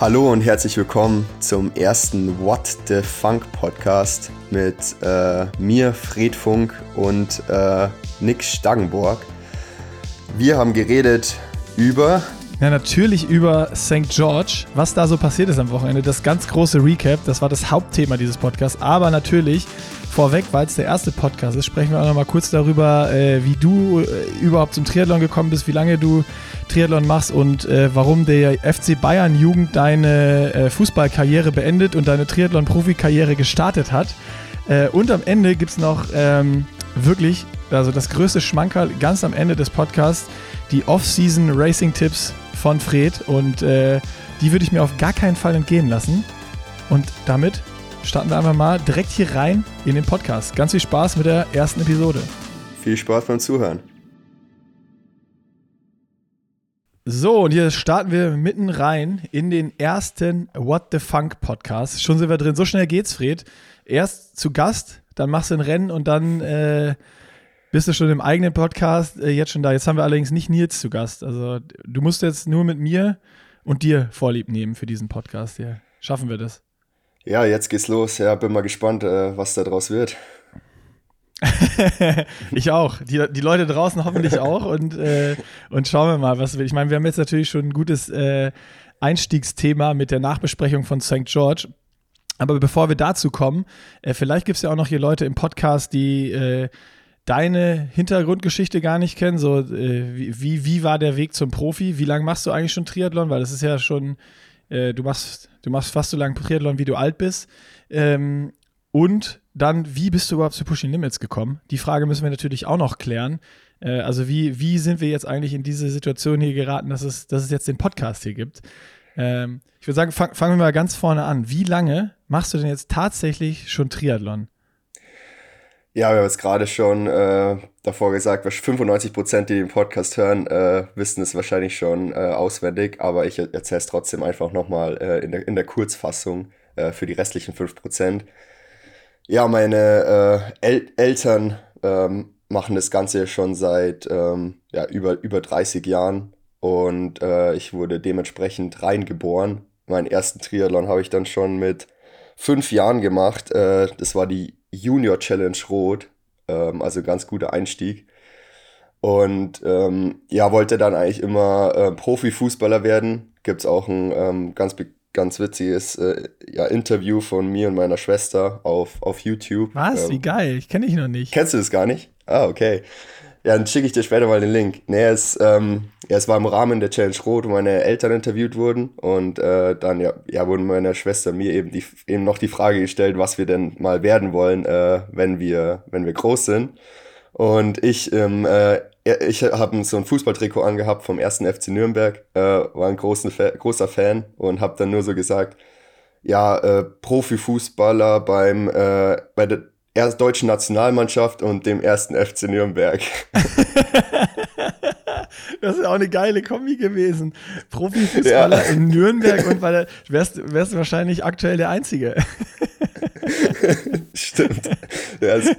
Hallo und herzlich willkommen zum ersten What the Funk Podcast mit äh, mir, Fred Funk und äh, Nick Stangenborg. Wir haben geredet über. Ja, natürlich über St. George, was da so passiert ist am Wochenende. Das ganz große Recap, das war das Hauptthema dieses Podcasts. Aber natürlich, vorweg, weil es der erste Podcast ist, sprechen wir auch noch mal kurz darüber, äh, wie du äh, überhaupt zum Triathlon gekommen bist, wie lange du Triathlon machst und äh, warum der FC Bayern Jugend deine äh, Fußballkarriere beendet und deine Triathlon-Profikarriere gestartet hat. Äh, und am Ende gibt es noch ähm, wirklich, also das größte Schmankerl ganz am Ende des Podcasts, die Off-Season Racing-Tipps von Fred und äh, die würde ich mir auf gar keinen Fall entgehen lassen. Und damit starten wir einfach mal direkt hier rein in den Podcast. Ganz viel Spaß mit der ersten Episode. Viel Spaß beim Zuhören. So, und hier starten wir mitten rein in den ersten What the Funk Podcast. Schon sind wir drin. So schnell geht's, Fred. Erst zu Gast, dann machst du ein Rennen und dann äh, bist du schon im eigenen Podcast äh, jetzt schon da. Jetzt haben wir allerdings nicht Nils zu Gast. Also du musst jetzt nur mit mir und dir Vorlieb nehmen für diesen Podcast hier. Schaffen wir das? Ja, jetzt geht's los. Ja, bin mal gespannt, äh, was da draus wird. ich auch. Die, die Leute draußen hoffentlich auch. Und, äh, und schauen wir mal, was will. Ich meine, wir haben jetzt natürlich schon ein gutes äh, Einstiegsthema mit der Nachbesprechung von St. George. Aber bevor wir dazu kommen, äh, vielleicht gibt es ja auch noch hier Leute im Podcast, die äh, deine Hintergrundgeschichte gar nicht kennen. So, äh, wie, wie war der Weg zum Profi? Wie lange machst du eigentlich schon Triathlon? Weil das ist ja schon, äh, du, machst, du machst fast so lange Triathlon, wie du alt bist. Ähm, und dann, wie bist du überhaupt zu Pushing Limits gekommen? Die Frage müssen wir natürlich auch noch klären. Äh, also, wie, wie sind wir jetzt eigentlich in diese Situation hier geraten, dass es, dass es jetzt den Podcast hier gibt? Ähm, ich würde sagen, fang, fangen wir mal ganz vorne an. Wie lange machst du denn jetzt tatsächlich schon Triathlon? Ja, wir haben es gerade schon äh, davor gesagt, 95 Prozent, die den Podcast hören, äh, wissen es wahrscheinlich schon äh, auswendig, aber ich erzähle es trotzdem einfach nochmal äh, in, der, in der Kurzfassung äh, für die restlichen 5 Prozent. Ja, meine äh, El Eltern ähm, machen das Ganze schon seit ähm, ja, über, über 30 Jahren und äh, ich wurde dementsprechend reingeboren. Meinen ersten Triathlon habe ich dann schon mit fünf Jahren gemacht. Das war die Junior Challenge Rot, ähm, also ganz guter Einstieg. Und ähm, ja, wollte dann eigentlich immer äh, Profifußballer werden. Gibt es auch ein ähm, ganz ganz witziges äh, ja, Interview von mir und meiner Schwester auf, auf YouTube. Was? Ähm, Wie geil, ich kenne dich noch nicht. Kennst du das gar nicht? Ah, okay. Ja, dann schicke ich dir später mal den Link. Nee, es, ähm, ja, es war im Rahmen der Challenge Rot, wo meine Eltern interviewt wurden und äh, dann ja, ja, wurden meiner Schwester mir eben, die, eben noch die Frage gestellt, was wir denn mal werden wollen, äh, wenn, wir, wenn wir groß sind. Und ich ähm, äh, ich habe so ein Fußballtrikot angehabt vom ersten FC Nürnberg, äh, war ein großen großer Fan und habe dann nur so gesagt, ja, äh, Profifußballer beim äh, bei der deutschen Nationalmannschaft und dem ersten FC Nürnberg. das ist auch eine geile Kombi gewesen. Profifußballer ja. in Nürnberg und der, wärst, wärst du wahrscheinlich aktuell der Einzige. Stimmt. Ja, also,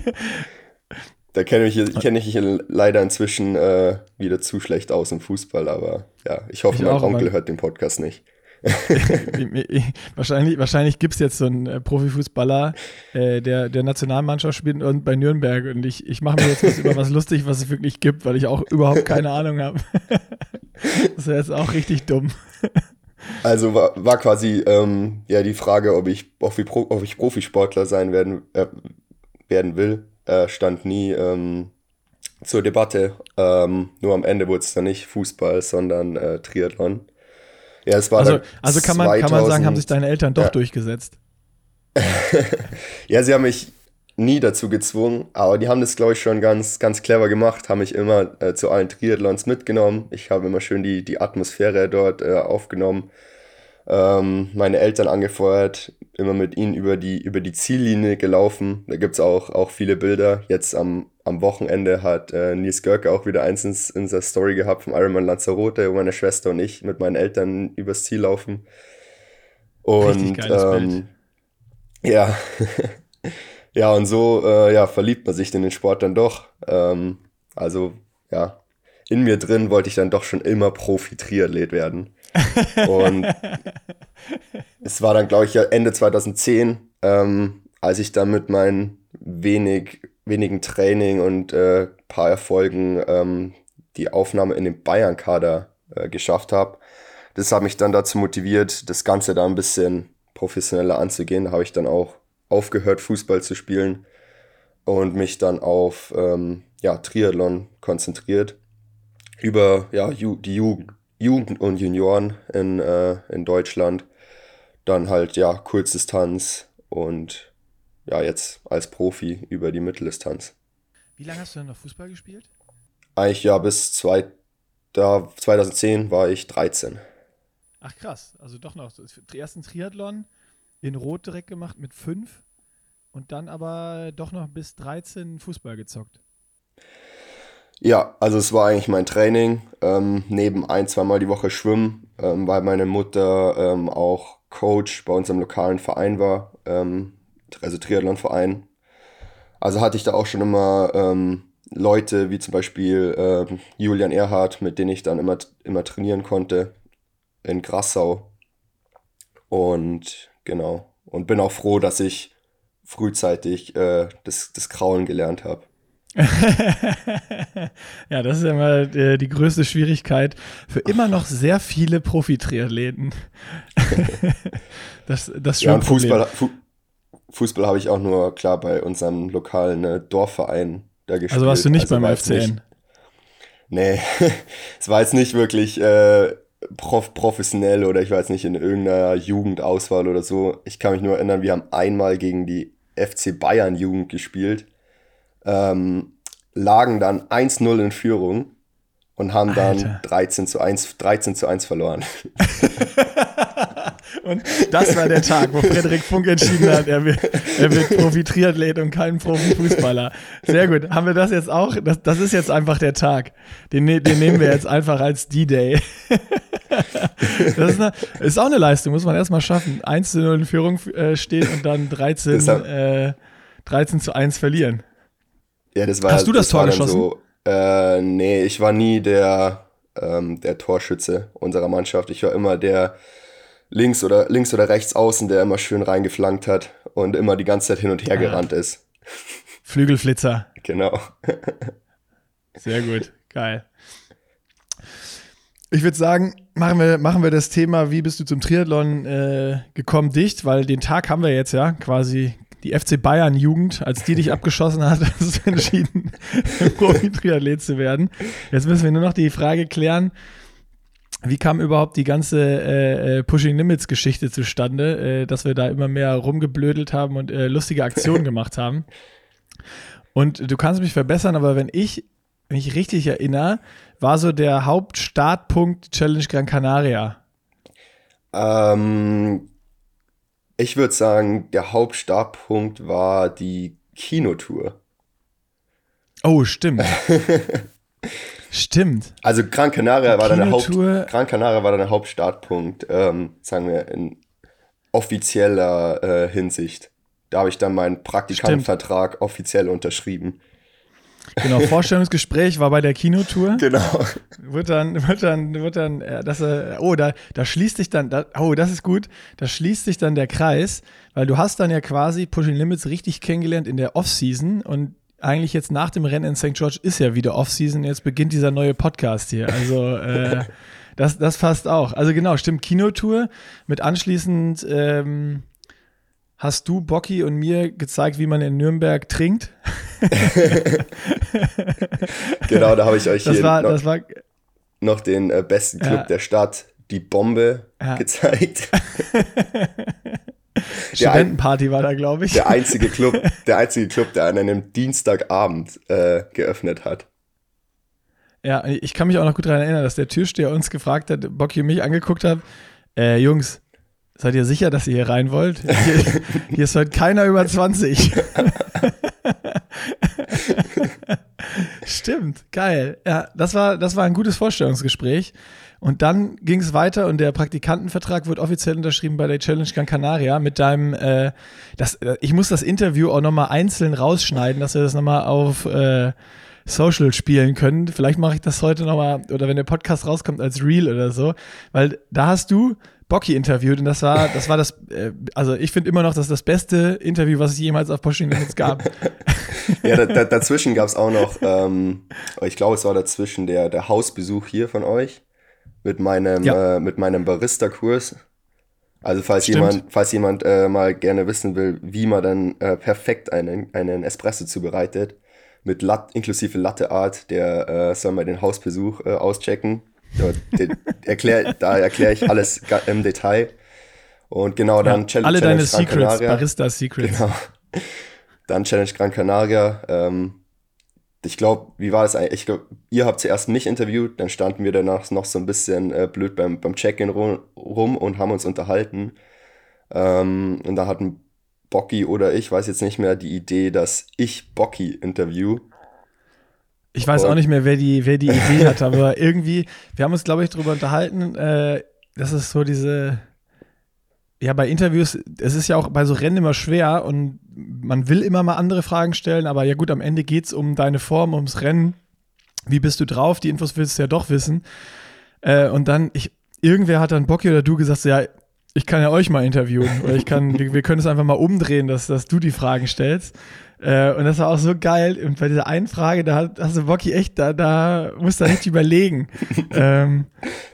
da kenne ich, kenn ich leider inzwischen äh, wieder zu schlecht aus im Fußball, aber ja, ich hoffe, ich mein auch, Onkel hört den Podcast nicht. wahrscheinlich wahrscheinlich gibt es jetzt so einen äh, Profifußballer, äh, der der Nationalmannschaft spielt und bei Nürnberg und ich, ich mache mir jetzt was über was lustig, was es wirklich gibt, weil ich auch überhaupt keine Ahnung habe. das ist jetzt auch richtig dumm. Also war, war quasi ähm, ja die Frage, ob ich, ob ich, ob ich Profisportler sein werden, äh, werden will äh, stand nie ähm, zur Debatte. Ähm, nur am Ende wurde es dann nicht Fußball, sondern äh, Triathlon. Ja, es war also, also kann, man, 2000, kann man sagen, haben sich deine Eltern doch ja. durchgesetzt? ja, sie haben mich nie dazu gezwungen, aber die haben das, glaube ich, schon ganz, ganz clever gemacht, haben mich immer äh, zu allen Triathlons mitgenommen. Ich habe immer schön die, die Atmosphäre dort äh, aufgenommen ähm, meine Eltern angefeuert, immer mit ihnen über die, über die Ziellinie gelaufen. Da gibt es auch, auch viele Bilder. Jetzt am, am Wochenende hat äh, Nils Görke auch wieder eins in, in seiner Story gehabt vom Ironman Lanzarote, wo meine Schwester und ich mit meinen Eltern übers Ziel laufen. Und ähm, ja, ja, und so äh, ja, verliebt man sich in den Sport dann doch. Ähm, also ja, in mir drin wollte ich dann doch schon immer Profi-Triathlet werden. Und es war dann, glaube ich, Ende 2010, ähm, als ich dann mit meinen wenig, wenigen Training und äh, paar Erfolgen ähm, die Aufnahme in den Bayern-Kader äh, geschafft habe. Das hat mich dann dazu motiviert, das Ganze da ein bisschen professioneller anzugehen. Da habe ich dann auch aufgehört, Fußball zu spielen und mich dann auf ähm, ja, Triathlon konzentriert. Über ja, die Jugend, Jugend und Junioren in, äh, in Deutschland. Dann halt ja Kurzdistanz und ja jetzt als Profi über die Mitteldistanz. Wie lange hast du denn noch Fußball gespielt? Eigentlich ja bis zwei, da 2010 war ich 13. Ach krass, also doch noch. Ersten Triathlon in Rot direkt gemacht mit 5 und dann aber doch noch bis 13 Fußball gezockt. Ja, also es war eigentlich mein Training, ähm, neben ein, zweimal die Woche schwimmen, ähm, weil meine Mutter ähm, auch Coach bei unserem lokalen Verein war, ähm, also Triathlonverein. Also hatte ich da auch schon immer ähm, Leute wie zum Beispiel ähm, Julian Erhardt, mit denen ich dann immer, immer trainieren konnte in Grassau. Und genau, und bin auch froh, dass ich frühzeitig äh, das, das Kraulen gelernt habe. ja, das ist ja mal die, die größte Schwierigkeit für immer noch sehr viele Profi-Triathleten. das, das ja, und Fußball, Fu Fußball habe ich auch nur klar bei unserem lokalen ne, Dorfverein da gespielt. Also warst du nicht also beim FCN? Nicht, nee, es war jetzt nicht wirklich äh, prof professionell oder ich weiß nicht in irgendeiner Jugendauswahl oder so. Ich kann mich nur erinnern, wir haben einmal gegen die FC Bayern Jugend gespielt ähm, lagen dann 1-0 in Führung und haben dann Alter. 13 zu 1, 13 zu 1 verloren. und das war der Tag, wo Frederik Funk entschieden hat, er wird, er wird Profi-Triathlet und kein Profi-Fußballer. Sehr gut. Haben wir das jetzt auch? Das, das ist jetzt einfach der Tag. Den, ne-, den nehmen wir jetzt einfach als D-Day. das ist, eine, ist, auch eine Leistung, muss man erstmal schaffen. 1 zu 0 in Führung äh, stehen und dann 13, äh, 13 zu 1 verlieren. Ja, das war, Hast du das, das Tor geschossen? So, äh, nee, ich war nie der, ähm, der Torschütze unserer Mannschaft. Ich war immer der links oder links oder rechts außen, der immer schön reingeflankt hat und immer die ganze Zeit hin und her ah. gerannt ist. Flügelflitzer. Genau. Sehr gut, geil. Ich würde sagen, machen wir, machen wir das Thema, wie bist du zum Triathlon äh, gekommen, dicht, weil den Tag haben wir jetzt ja quasi die FC Bayern Jugend, als die dich abgeschossen hat, hast du entschieden, Profi-Triathlet zu werden. Jetzt müssen wir nur noch die Frage klären, wie kam überhaupt die ganze äh, äh, Pushing Limits Geschichte zustande, äh, dass wir da immer mehr rumgeblödelt haben und äh, lustige Aktionen gemacht haben? Und du kannst mich verbessern, aber wenn ich mich richtig erinnere, war so der Hauptstartpunkt Challenge Gran Canaria. Ähm, ich würde sagen, der Hauptstartpunkt war die Kinotour. Oh, stimmt. stimmt. Also Gran Canaria, war dann, Haupt, Gran Canaria war dann der Hauptstartpunkt, ähm, sagen wir, in offizieller äh, Hinsicht. Da habe ich dann meinen Praktikantenvertrag offiziell unterschrieben. Genau, Vorstellungsgespräch war bei der Kinotour. Genau. Wird dann, wird dann, wird dann, äh, das, oh, da, da schließt sich dann, da, oh, das ist gut, da schließt sich dann der Kreis, weil du hast dann ja quasi Pushing Limits richtig kennengelernt in der Off-Season und eigentlich jetzt nach dem Rennen in St. George ist ja wieder Off-Season, jetzt beginnt dieser neue Podcast hier. Also, äh, das, das passt auch. Also genau, stimmt, Kinotour mit anschließend, ähm, hast du Bocky und mir gezeigt, wie man in Nürnberg trinkt. genau, da habe ich euch das hier war, noch, war, noch, den äh, besten Club ja. der Stadt, die Bombe, ja. gezeigt. Studentenparty war da, glaube ich. Der einzige Club, der einzige Club, der an einem Dienstagabend äh, geöffnet hat. Ja, ich kann mich auch noch gut daran erinnern, dass der Türsteher uns gefragt hat, Bocky und mich angeguckt hat, äh, Jungs, Seid ihr sicher, dass ihr hier rein wollt? Hier, hier ist heute keiner über 20. Stimmt, geil. Ja, das war, das war ein gutes Vorstellungsgespräch. Und dann ging es weiter und der Praktikantenvertrag wird offiziell unterschrieben bei der Challenge Gran Canaria mit deinem, äh, das, äh, ich muss das Interview auch nochmal einzeln rausschneiden, dass wir das nochmal auf, äh, Social spielen können. Vielleicht mache ich das heute nochmal, oder wenn der Podcast rauskommt als Real oder so, weil da hast du Bocky interviewt und das war, das war das, äh, also ich finde immer noch, das ist das beste Interview, was es jemals auf Pushing Limits gab. ja, da, da, dazwischen gab es auch noch, ähm, ich glaube, es war dazwischen der, der Hausbesuch hier von euch mit meinem, ja. äh, mit meinem Barista-Kurs. Also falls Stimmt. jemand, falls jemand äh, mal gerne wissen will, wie man dann äh, perfekt einen, einen Espresso zubereitet, mit Lat inklusive Latteart, der äh, soll mal den Hausbesuch äh, auschecken. Erklär, da erkläre ich alles im Detail. Und genau, dann ja, Challenge Alle Challenge deine Gran Secrets, Canaria. Barista Secrets. Genau. Dann Challenge Gran Canaria. Ähm, ich glaube, wie war das eigentlich? Ich glaube, ihr habt zuerst mich interviewt, dann standen wir danach noch so ein bisschen äh, blöd beim, beim Check-in rum, rum, und haben uns unterhalten. Ähm, und da hatten Bocky oder ich, weiß jetzt nicht mehr, die Idee, dass ich Bocky interview. Ich weiß auch nicht mehr, wer die, wer die Idee hat, aber irgendwie, wir haben uns, glaube ich, darüber unterhalten, äh, das ist so diese, ja, bei Interviews, es ist ja auch bei so Rennen immer schwer und man will immer mal andere Fragen stellen, aber ja gut, am Ende geht es um deine Form, ums Rennen. Wie bist du drauf? Die Infos willst du ja doch wissen. Äh, und dann, ich, irgendwer hat dann Bocky oder du gesagt, ja, ich kann ja euch mal interviewen oder ich kann, wir, wir können es einfach mal umdrehen, dass, dass du die Fragen stellst. Äh, und das war auch so geil. Und bei dieser einen Frage, da hast du Bocky echt, da, da musst du nicht überlegen. ähm,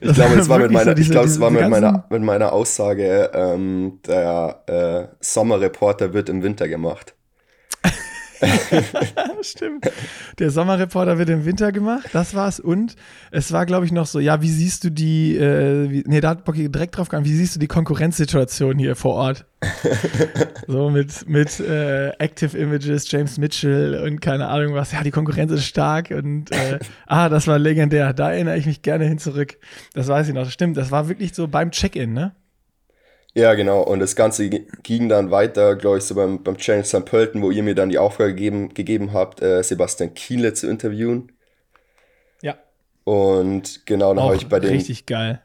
ich glaube, es war mit meiner, so diese, ich glaube, es war mit meiner, mit meiner Aussage, ähm, der äh, Sommerreporter wird im Winter gemacht. Stimmt. Der Sommerreporter wird im Winter gemacht, das war's. Und es war, glaube ich, noch so, ja, wie siehst du die, äh, wie, nee, da hat Bocky direkt drauf gegangen, wie siehst du die Konkurrenzsituation hier vor Ort? so mit, mit äh, Active Images, James Mitchell und keine Ahnung was. Ja, die Konkurrenz ist stark und äh, ah, das war legendär. Da erinnere ich mich gerne hin zurück. Das weiß ich noch. Stimmt, das war wirklich so beim Check-in, ne? Ja, genau. Und das Ganze ging dann weiter, glaube ich, so beim, beim Challenge St. Pölten, wo ihr mir dann die Aufgabe gegeben, gegeben habt, äh, Sebastian Kienle zu interviewen. Ja. Und genau, dann habe ich bei den,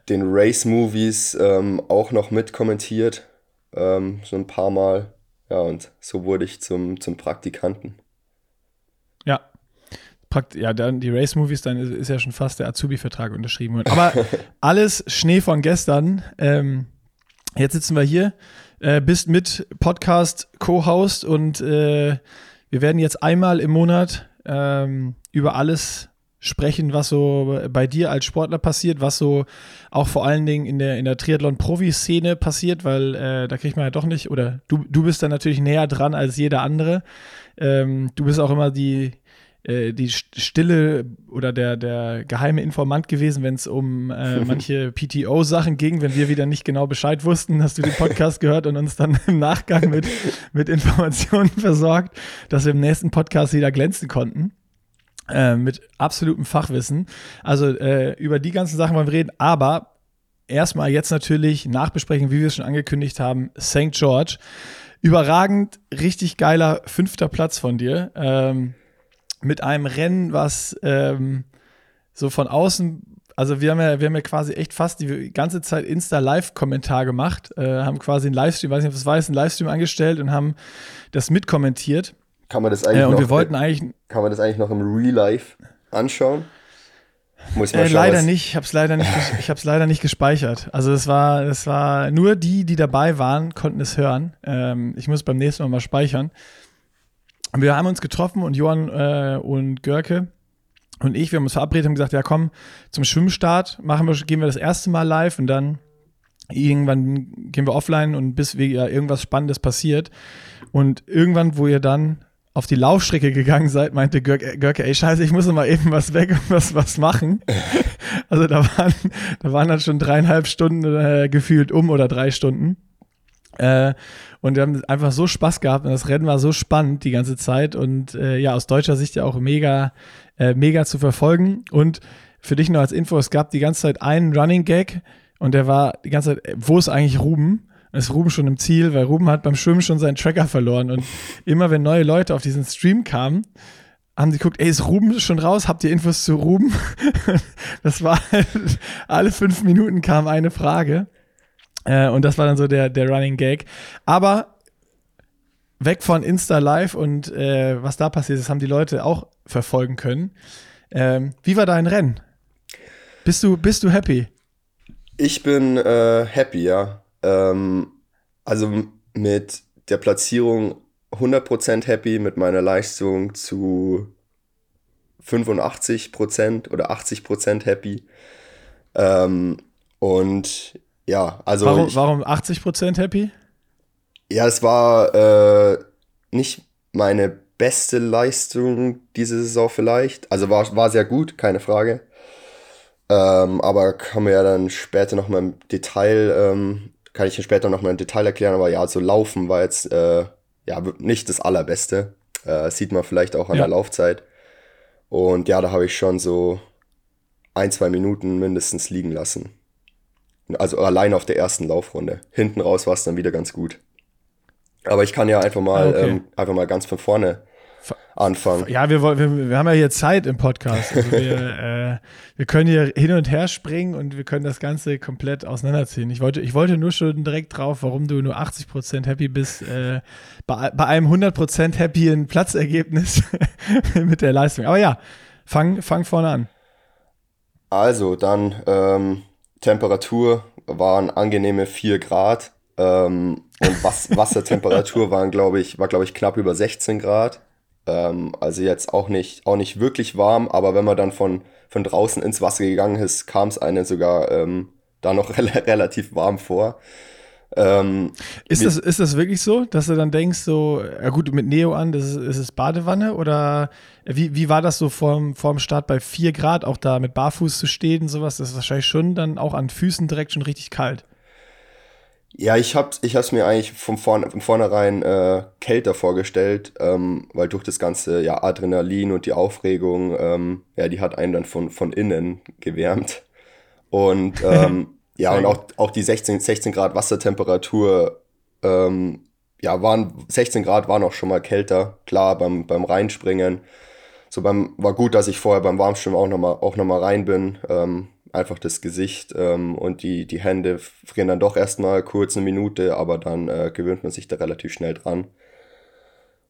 den Race-Movies ähm, auch noch mitkommentiert. Ähm, so ein paar Mal. Ja, und so wurde ich zum, zum Praktikanten. Ja. Prakt ja, dann die Race-Movies, dann ist, ist, ja schon fast der Azubi-Vertrag unterschrieben worden. Aber alles Schnee von gestern. Ähm, Jetzt sitzen wir hier, äh, bist mit Podcast Co-Host und äh, wir werden jetzt einmal im Monat ähm, über alles sprechen, was so bei dir als Sportler passiert, was so auch vor allen Dingen in der, in der Triathlon-Profi-Szene passiert, weil äh, da kriegt man ja doch nicht, oder du, du bist da natürlich näher dran als jeder andere. Ähm, du bist auch immer die, äh, die Stille oder der, der geheime Informant gewesen, wenn es um äh, manche PTO-Sachen ging, wenn wir wieder nicht genau Bescheid wussten, hast du den Podcast gehört und uns dann im Nachgang mit, mit Informationen versorgt, dass wir im nächsten Podcast wieder glänzen konnten. Äh, mit absolutem Fachwissen. Also äh, über die ganzen Sachen wollen wir reden, aber erstmal jetzt natürlich Nachbesprechen, wie wir es schon angekündigt haben, St. George. Überragend, richtig geiler fünfter Platz von dir. Ähm, mit einem Rennen, was ähm, so von außen, also wir haben ja, wir haben ja quasi echt fast die ganze Zeit Insta-Live-Kommentar gemacht, äh, haben quasi einen Livestream, weiß nicht, ob es weißt, einen Livestream angestellt und haben das mitkommentiert. Kann man das eigentlich äh, und noch, wir wollten eigentlich, kann man das eigentlich noch im Real Life anschauen? Muss äh, leider was. nicht, ich habe es leider nicht, ich habe es leider nicht gespeichert. Also es war, es war nur die, die dabei waren, konnten es hören. Ähm, ich muss beim nächsten Mal mal speichern wir haben uns getroffen und Johann äh, und Görke und ich, wir haben uns verabredet und gesagt, ja komm, zum Schwimmstart machen wir, gehen wir das erste Mal live und dann irgendwann gehen wir offline und bis wir, ja, irgendwas Spannendes passiert. Und irgendwann, wo ihr dann auf die Laufstrecke gegangen seid, meinte Görke, Görke ey scheiße, ich muss noch mal eben was weg und was, was machen. also da waren, da waren dann schon dreieinhalb Stunden äh, gefühlt um oder drei Stunden. Äh, und wir haben einfach so Spaß gehabt und das Rennen war so spannend die ganze Zeit und äh, ja, aus deutscher Sicht ja auch mega, äh, mega zu verfolgen. Und für dich nur als Info, es gab die ganze Zeit einen Running Gag und der war die ganze Zeit, wo ist eigentlich Ruben? Ist Ruben schon im Ziel, weil Ruben hat beim Schwimmen schon seinen Tracker verloren. Und immer wenn neue Leute auf diesen Stream kamen, haben sie geguckt, ey, ist Ruben schon raus? Habt ihr Infos zu Ruben? das war halt, alle fünf Minuten kam eine Frage. Äh, und das war dann so der, der Running Gag. Aber weg von Insta Live und äh, was da passiert ist, haben die Leute auch verfolgen können. Ähm, wie war dein Rennen? Bist du, bist du happy? Ich bin äh, happy, ja. Ähm, also mit der Platzierung 100% happy, mit meiner Leistung zu 85% oder 80% happy. Ähm, und ja, also. Warum, ich, warum 80% happy? Ja, es war äh, nicht meine beste Leistung diese Saison vielleicht. Also war, war sehr gut, keine Frage. Ähm, aber kann mir ja dann später nochmal im Detail, ähm, kann ich später nochmal im Detail erklären, aber ja, so Laufen war jetzt äh, ja nicht das Allerbeste. Äh, sieht man vielleicht auch an ja. der Laufzeit. Und ja, da habe ich schon so ein, zwei Minuten mindestens liegen lassen. Also allein auf der ersten Laufrunde. Hinten raus war es dann wieder ganz gut. Aber ich kann ja einfach mal, ah, okay. ähm, einfach mal ganz von vorne anfangen. Ja, wir, wir, wir haben ja hier Zeit im Podcast. Also wir, äh, wir können hier hin und her springen und wir können das Ganze komplett auseinanderziehen. Ich wollte, ich wollte nur schon direkt drauf, warum du nur 80% happy bist, äh, bei, bei einem 100% happy Platzergebnis mit der Leistung. Aber ja, fang, fang vorne an. Also, dann ähm, Temperatur waren angenehme 4 Grad. Ähm, und Was Wassertemperatur waren, glaube ich, war, glaube ich, knapp über 16 Grad. Ähm, also jetzt auch nicht, auch nicht wirklich warm, aber wenn man dann von, von draußen ins Wasser gegangen ist, kam es einem sogar ähm, da noch re relativ warm vor. Ähm, ist, das, ist das wirklich so, dass du dann denkst, so, ja gut, mit Neo an, das ist, ist es Badewanne? Oder wie, wie war das so vorm, vorm Start bei 4 Grad, auch da mit Barfuß zu stehen und sowas? Das ist wahrscheinlich schon dann auch an Füßen direkt schon richtig kalt. Ja, ich habe ich hab's mir eigentlich von, vorn, von vornherein äh, kälter vorgestellt, ähm, weil durch das ganze ja, Adrenalin und die Aufregung, ähm, ja, die hat einen dann von, von innen gewärmt. Und ähm, ja, und auch, auch die 16, 16 Grad Wassertemperatur, ähm, ja, waren 16 Grad waren auch schon mal kälter, klar, beim, beim Reinspringen. So beim, war gut, dass ich vorher beim Warmschwimmen auch nochmal auch noch mal rein bin. Ähm, einfach das Gesicht ähm, und die, die Hände frieren dann doch erstmal kurz eine Minute, aber dann äh, gewöhnt man sich da relativ schnell dran.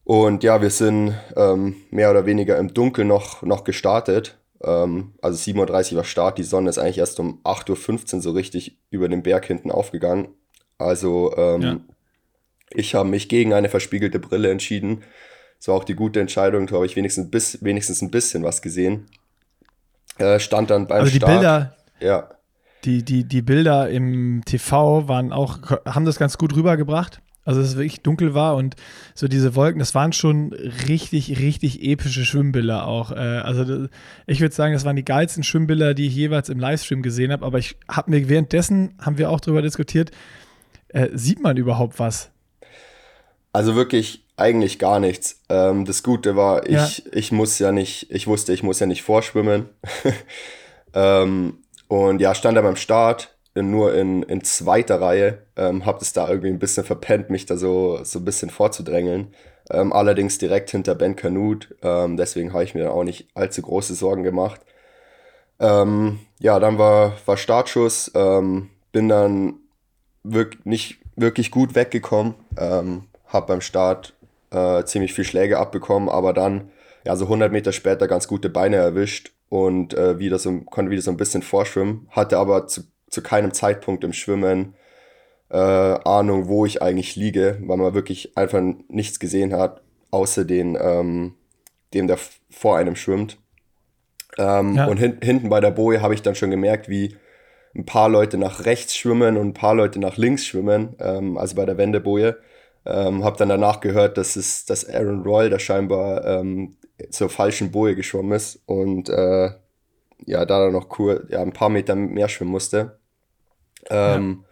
Und ja, wir sind ähm, mehr oder weniger im Dunkeln noch, noch gestartet. Ähm, also 7.30 Uhr war Start, die Sonne ist eigentlich erst um 8.15 Uhr so richtig über den Berg hinten aufgegangen. Also ähm, ja. ich habe mich gegen eine verspiegelte Brille entschieden. Das war auch die gute Entscheidung, da habe ich wenigstens, bis, wenigstens ein bisschen was gesehen. Äh, stand dann beim also die Start. Bilder, ja. Die, die, die Bilder im TV waren auch, haben das ganz gut rübergebracht. Also dass es wirklich dunkel war und so diese Wolken, das waren schon richtig, richtig epische Schwimmbilder auch. Äh, also ich würde sagen, das waren die geilsten Schwimmbilder, die ich jeweils im Livestream gesehen habe. Aber ich habe mir währenddessen, haben wir auch darüber diskutiert, äh, sieht man überhaupt was? Also wirklich eigentlich gar nichts. Ähm, das Gute war, ich, ja. ich muss ja nicht, ich wusste, ich muss ja nicht vorschwimmen. ähm, und ja, stand da beim Start nur in, in zweiter Reihe, ähm, hab es da irgendwie ein bisschen verpennt, mich da so, so ein bisschen vorzudrängeln. Ähm, allerdings direkt hinter Ben Canute, ähm, deswegen habe ich mir auch nicht allzu große Sorgen gemacht. Ähm, ja, dann war, war Startschuss, ähm, bin dann wirk nicht wirklich gut weggekommen, ähm, habe beim Start äh, ziemlich viel Schläge abbekommen, aber dann, ja, so 100 Meter später ganz gute Beine erwischt und äh, wieder so, konnte wieder so ein bisschen vorschwimmen, hatte aber zu, zu keinem Zeitpunkt im Schwimmen äh, Ahnung, wo ich eigentlich liege, weil man wirklich einfach nichts gesehen hat, außer den, ähm, dem, der vor einem schwimmt. Ähm, ja. Und hin, hinten bei der Boje habe ich dann schon gemerkt, wie ein paar Leute nach rechts schwimmen und ein paar Leute nach links schwimmen, ähm, also bei der Wendeboje. Ähm, habe dann danach gehört, dass es dass Aaron Royal da scheinbar ähm, zur falschen Boje geschwommen ist und äh, ja, da dann noch cool, ja, ein paar Meter mehr schwimmen musste. Ähm, ja.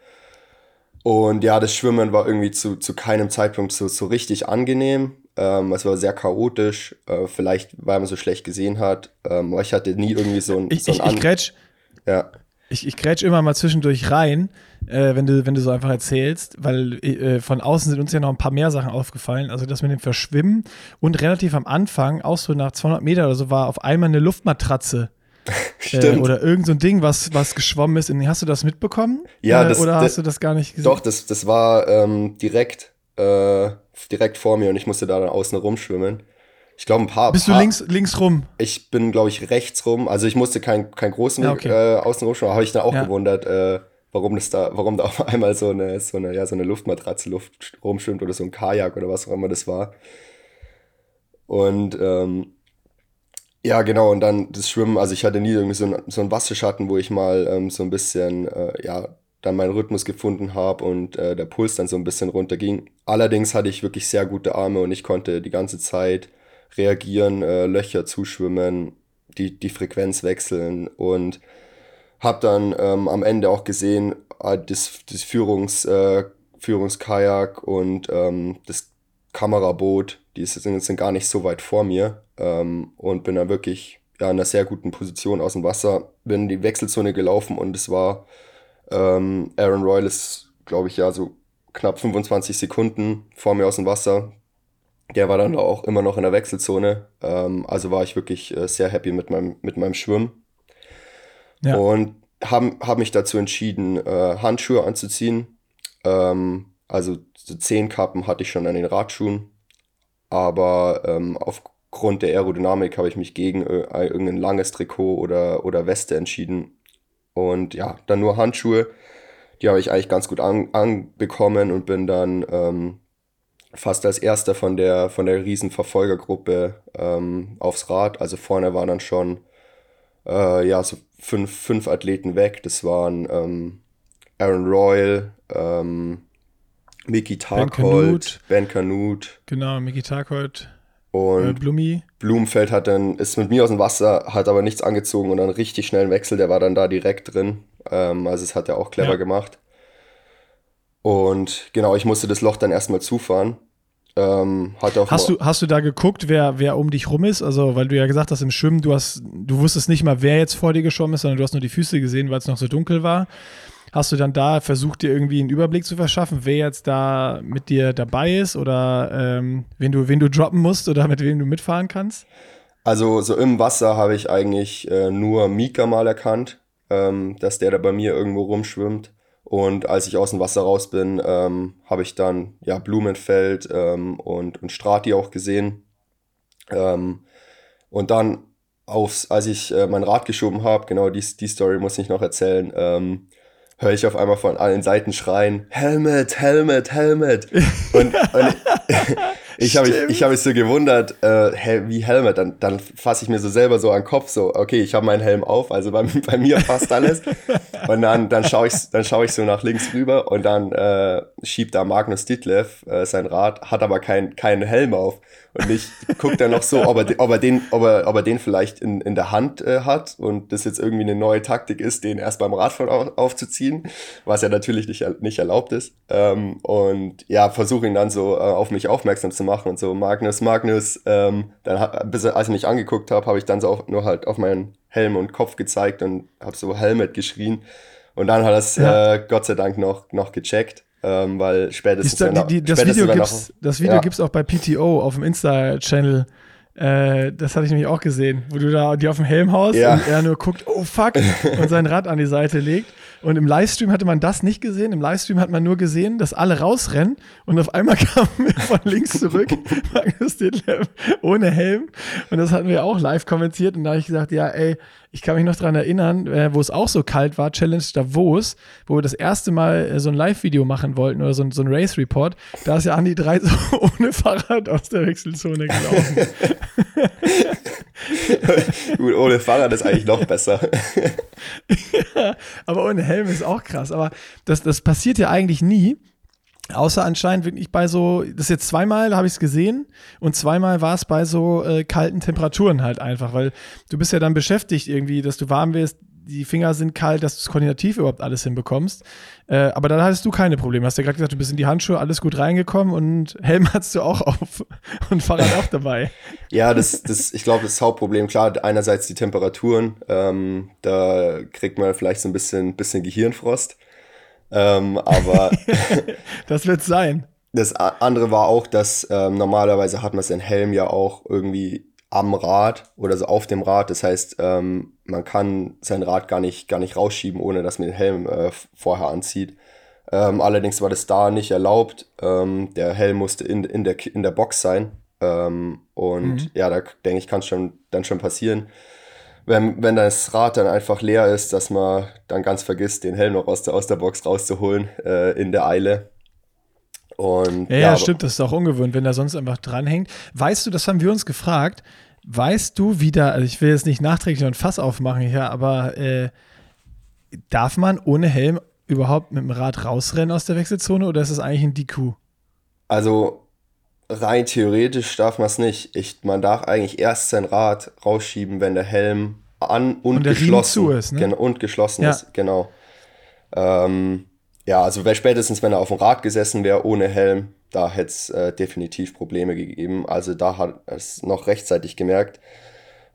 Und ja, das Schwimmen war irgendwie zu, zu keinem Zeitpunkt so, so richtig angenehm. Ähm, es war sehr chaotisch, äh, vielleicht weil man so schlecht gesehen hat. Ähm, aber ich hatte nie irgendwie so ein. Ich, so ein ich, ich grätsch, ja. ich, ich grätsch immer mal zwischendurch rein, äh, wenn, du, wenn du so einfach erzählst, weil äh, von außen sind uns ja noch ein paar mehr Sachen aufgefallen. Also das mit dem Verschwimmen und relativ am Anfang, auch so nach 200 Meter oder so, war auf einmal eine Luftmatratze. Äh, oder irgend so ein Ding, was, was geschwommen ist. Hast du das mitbekommen? Ja, äh, das, oder das, hast du das gar nicht gesehen? Doch, das, das war ähm, direkt äh, direkt vor mir und ich musste da dann außen rumschwimmen. Ich glaube, ein paar. Bist paar, du links, links rum? Ich bin, glaube ich, rechts rum. Also ich musste keinen kein großen Ja, okay. äh, außen rumschwimmen, habe ich dann auch Ja. gewundert, äh, warum das da, warum da auf einmal so eine, so eine, ja, so eine Luftmatratze Luft rumschwimmt oder so ein Kajak oder was auch immer das war. Und ähm, ja, genau, und dann das Schwimmen, also ich hatte nie irgendwie so, ein, so einen Wasserschatten, wo ich mal ähm, so ein bisschen, äh, ja, dann meinen Rhythmus gefunden habe und äh, der Puls dann so ein bisschen runterging. Allerdings hatte ich wirklich sehr gute Arme und ich konnte die ganze Zeit reagieren, äh, Löcher zuschwimmen, die, die Frequenz wechseln und habe dann ähm, am Ende auch gesehen, äh, das, das Führungs, äh, Führungskajak und ähm, das Kameraboot, die sind, sind gar nicht so weit vor mir ähm, und bin dann wirklich ja, in einer sehr guten Position aus dem Wasser, bin in die Wechselzone gelaufen und es war ähm, Aaron Royal ist, glaube ich, ja so knapp 25 Sekunden vor mir aus dem Wasser. Der war dann auch immer noch in der Wechselzone. Ähm, also war ich wirklich äh, sehr happy mit meinem, mit meinem Schwimmen. Ja. Und habe hab mich dazu entschieden, äh, Handschuhe anzuziehen. Ähm, also so zehn Kappen hatte ich schon an den Radschuhen. Aber ähm, aufgrund der Aerodynamik habe ich mich gegen äh, irgendein langes Trikot oder, oder Weste entschieden. Und ja, dann nur Handschuhe. Die habe ich eigentlich ganz gut an, und bin dann ähm, fast als erster von der, von der riesen Verfolgergruppe ähm, aufs Rad. Also vorne waren dann schon äh, ja, so fünf, fünf Athleten weg. Das waren ähm, Aaron Royal, ähm, Mickey Canute. Tarkold, Ben Canute Genau, Miki Tarkold, äh, und Blumi. Blumenfeld hat dann, ist mit mir aus dem Wasser, hat aber nichts angezogen und dann richtig schnell einen Wechsel, der war dann da direkt drin. Ähm, also es hat er auch clever Ja. gemacht. Und genau, ich musste das Loch dann erstmal zufahren. Ähm, hatte auch Hast du, hast du da geguckt, wer, wer um dich rum ist? Also, weil du ja gesagt hast, im Schwimmen, du hast, du wusstest nicht mal, wer jetzt vor dir geschwommen ist, sondern du hast nur die Füße gesehen, weil es noch so dunkel war. Hast du dann da versucht, dir irgendwie einen Überblick zu verschaffen, wer jetzt da mit dir dabei ist oder ähm, wen, du, wen du droppen musst oder mit wem du mitfahren kannst? Also so im Wasser habe ich eigentlich äh, nur Mika mal erkannt, ähm, dass der da bei mir irgendwo rumschwimmt. Und als ich aus dem Wasser raus bin, ähm, habe ich dann ja Blumenfeld ähm, und, und Strati auch gesehen. Ähm, und dann, aufs, als ich äh, mein Rad geschoben habe, genau die, die Story muss ich noch erzählen, ähm, höre ich auf einmal von allen Seiten schreien, Helmet, Helmet, Helmet. Und, und ich habe Stimmt. ich hab mich so gewundert, äh, wie Helmet, dann, dann fasse ich mir so selber so an den Kopf, so, okay, ich habe meinen Helm auf, also bei, bei mir passt alles. Und dann, dann schaue ich, dann schau ich so nach links rüber und dann äh, schiebt da Magnus Ditlev äh, sein Rad, hat aber kein, keinen Helm auf. Und ich gucke dann noch so, ob er, ob er, den, ob er, ob er den vielleicht in, in der Hand äh, hat und das jetzt irgendwie eine neue Taktik ist, den erst beim Radfahren au- aufzuziehen, was ja natürlich nicht, nicht erlaubt ist. Ähm, und ja, versuche ihn dann so äh, auf mich aufmerksam zu machen und so, Magnus, Magnus, ähm, dann bis er, als ich mich angeguckt habe, habe ich dann so auch nur halt auf meinen Helm und Kopf gezeigt und habe so Helmet geschrien. Und dann hat er es Ja. äh, Gott sei Dank noch, noch gecheckt, ähm, weil Die, spätestens die, er- die, das spätestens Video gibt's, das Video Ja. gibt's auch bei PTO auf dem Insta-Channel. Äh, das hatte ich nämlich auch gesehen, wo du da die auf dem Helm haust Ja. und er nur guckt, oh fuck, und sein Rad an die Seite legt. Und im Livestream hatte man das nicht gesehen. Im Livestream hat man nur gesehen, dass alle rausrennen und auf einmal kam er von links zurück Magnus Ditlev ohne Helm. Und das hatten wir auch live kommentiert. Und da habe ich gesagt, ja, ey, ich kann mich noch dran erinnern, äh, wo es auch so kalt war, Challenge Davos, wo wir das erste Mal äh, so ein Live-Video machen wollten oder so, ein- so ein Race-Report. Da ist ja Andi 3 so ohne Fahrrad aus der Wechselzone gelaufen. Gut, ohne Fahrrad ist eigentlich noch besser. Aber ohne Helm ist auch krass. Aber das, das passiert ja eigentlich nie. Außer anscheinend wirklich bei so, das ist jetzt zweimal habe ich es gesehen und zweimal war es bei so äh, kalten Temperaturen halt einfach, weil du bist ja dann beschäftigt irgendwie, dass du warm wirst, die Finger sind kalt, dass du es koordinativ überhaupt alles hinbekommst. Äh, aber dann hattest du keine Probleme. Hast ja gerade gesagt, du bist in die Handschuhe, alles gut reingekommen und Helm hattest du auch auf und Fahrrad auch dabei. Ja, das, das, ich glaube, das Hauptproblem, klar, einerseits die Temperaturen, ähm, da kriegt man vielleicht so ein bisschen, bisschen Gehirnfrost. Ähm, aber Das wird sein. das andere war auch, dass ähm, normalerweise hat man seinen Helm ja auch irgendwie am Rad oder so auf dem Rad. Das heißt, ähm, man kann sein Rad gar nicht, gar nicht rausschieben, ohne dass man den Helm äh, vorher anzieht. Ähm, allerdings war das da nicht erlaubt. Ähm, der Helm musste in, in, der, in der Box sein. Ähm, und mhm. ja, da denke ich, kann es schon, dann schon passieren, wenn, wenn das Rad dann einfach leer ist, dass man dann ganz vergisst, den Helm noch aus der, aus der Box rauszuholen äh, in der Eile. Und, ja, ja, ja stimmt, das ist auch ungewöhnt, wenn er sonst einfach dranhängt. Weißt du, das haben wir uns gefragt, weißt du, wie da, also ich will jetzt nicht nachträglich noch ein Fass aufmachen hier, aber äh, darf man ohne Helm überhaupt mit dem Rad rausrennen aus der Wechselzone oder ist das eigentlich ein DQ? Also rein theoretisch darf man es nicht. Ich, man darf eigentlich erst sein Rad rausschieben, wenn der Helm an und, und geschlossen ist. Ne? und geschlossen ja. ist, genau. Ähm, ja, also spätestens, wenn er auf dem Rad gesessen wäre ohne Helm, da hätte es äh, definitiv Probleme gegeben. Also da hat es noch rechtzeitig gemerkt.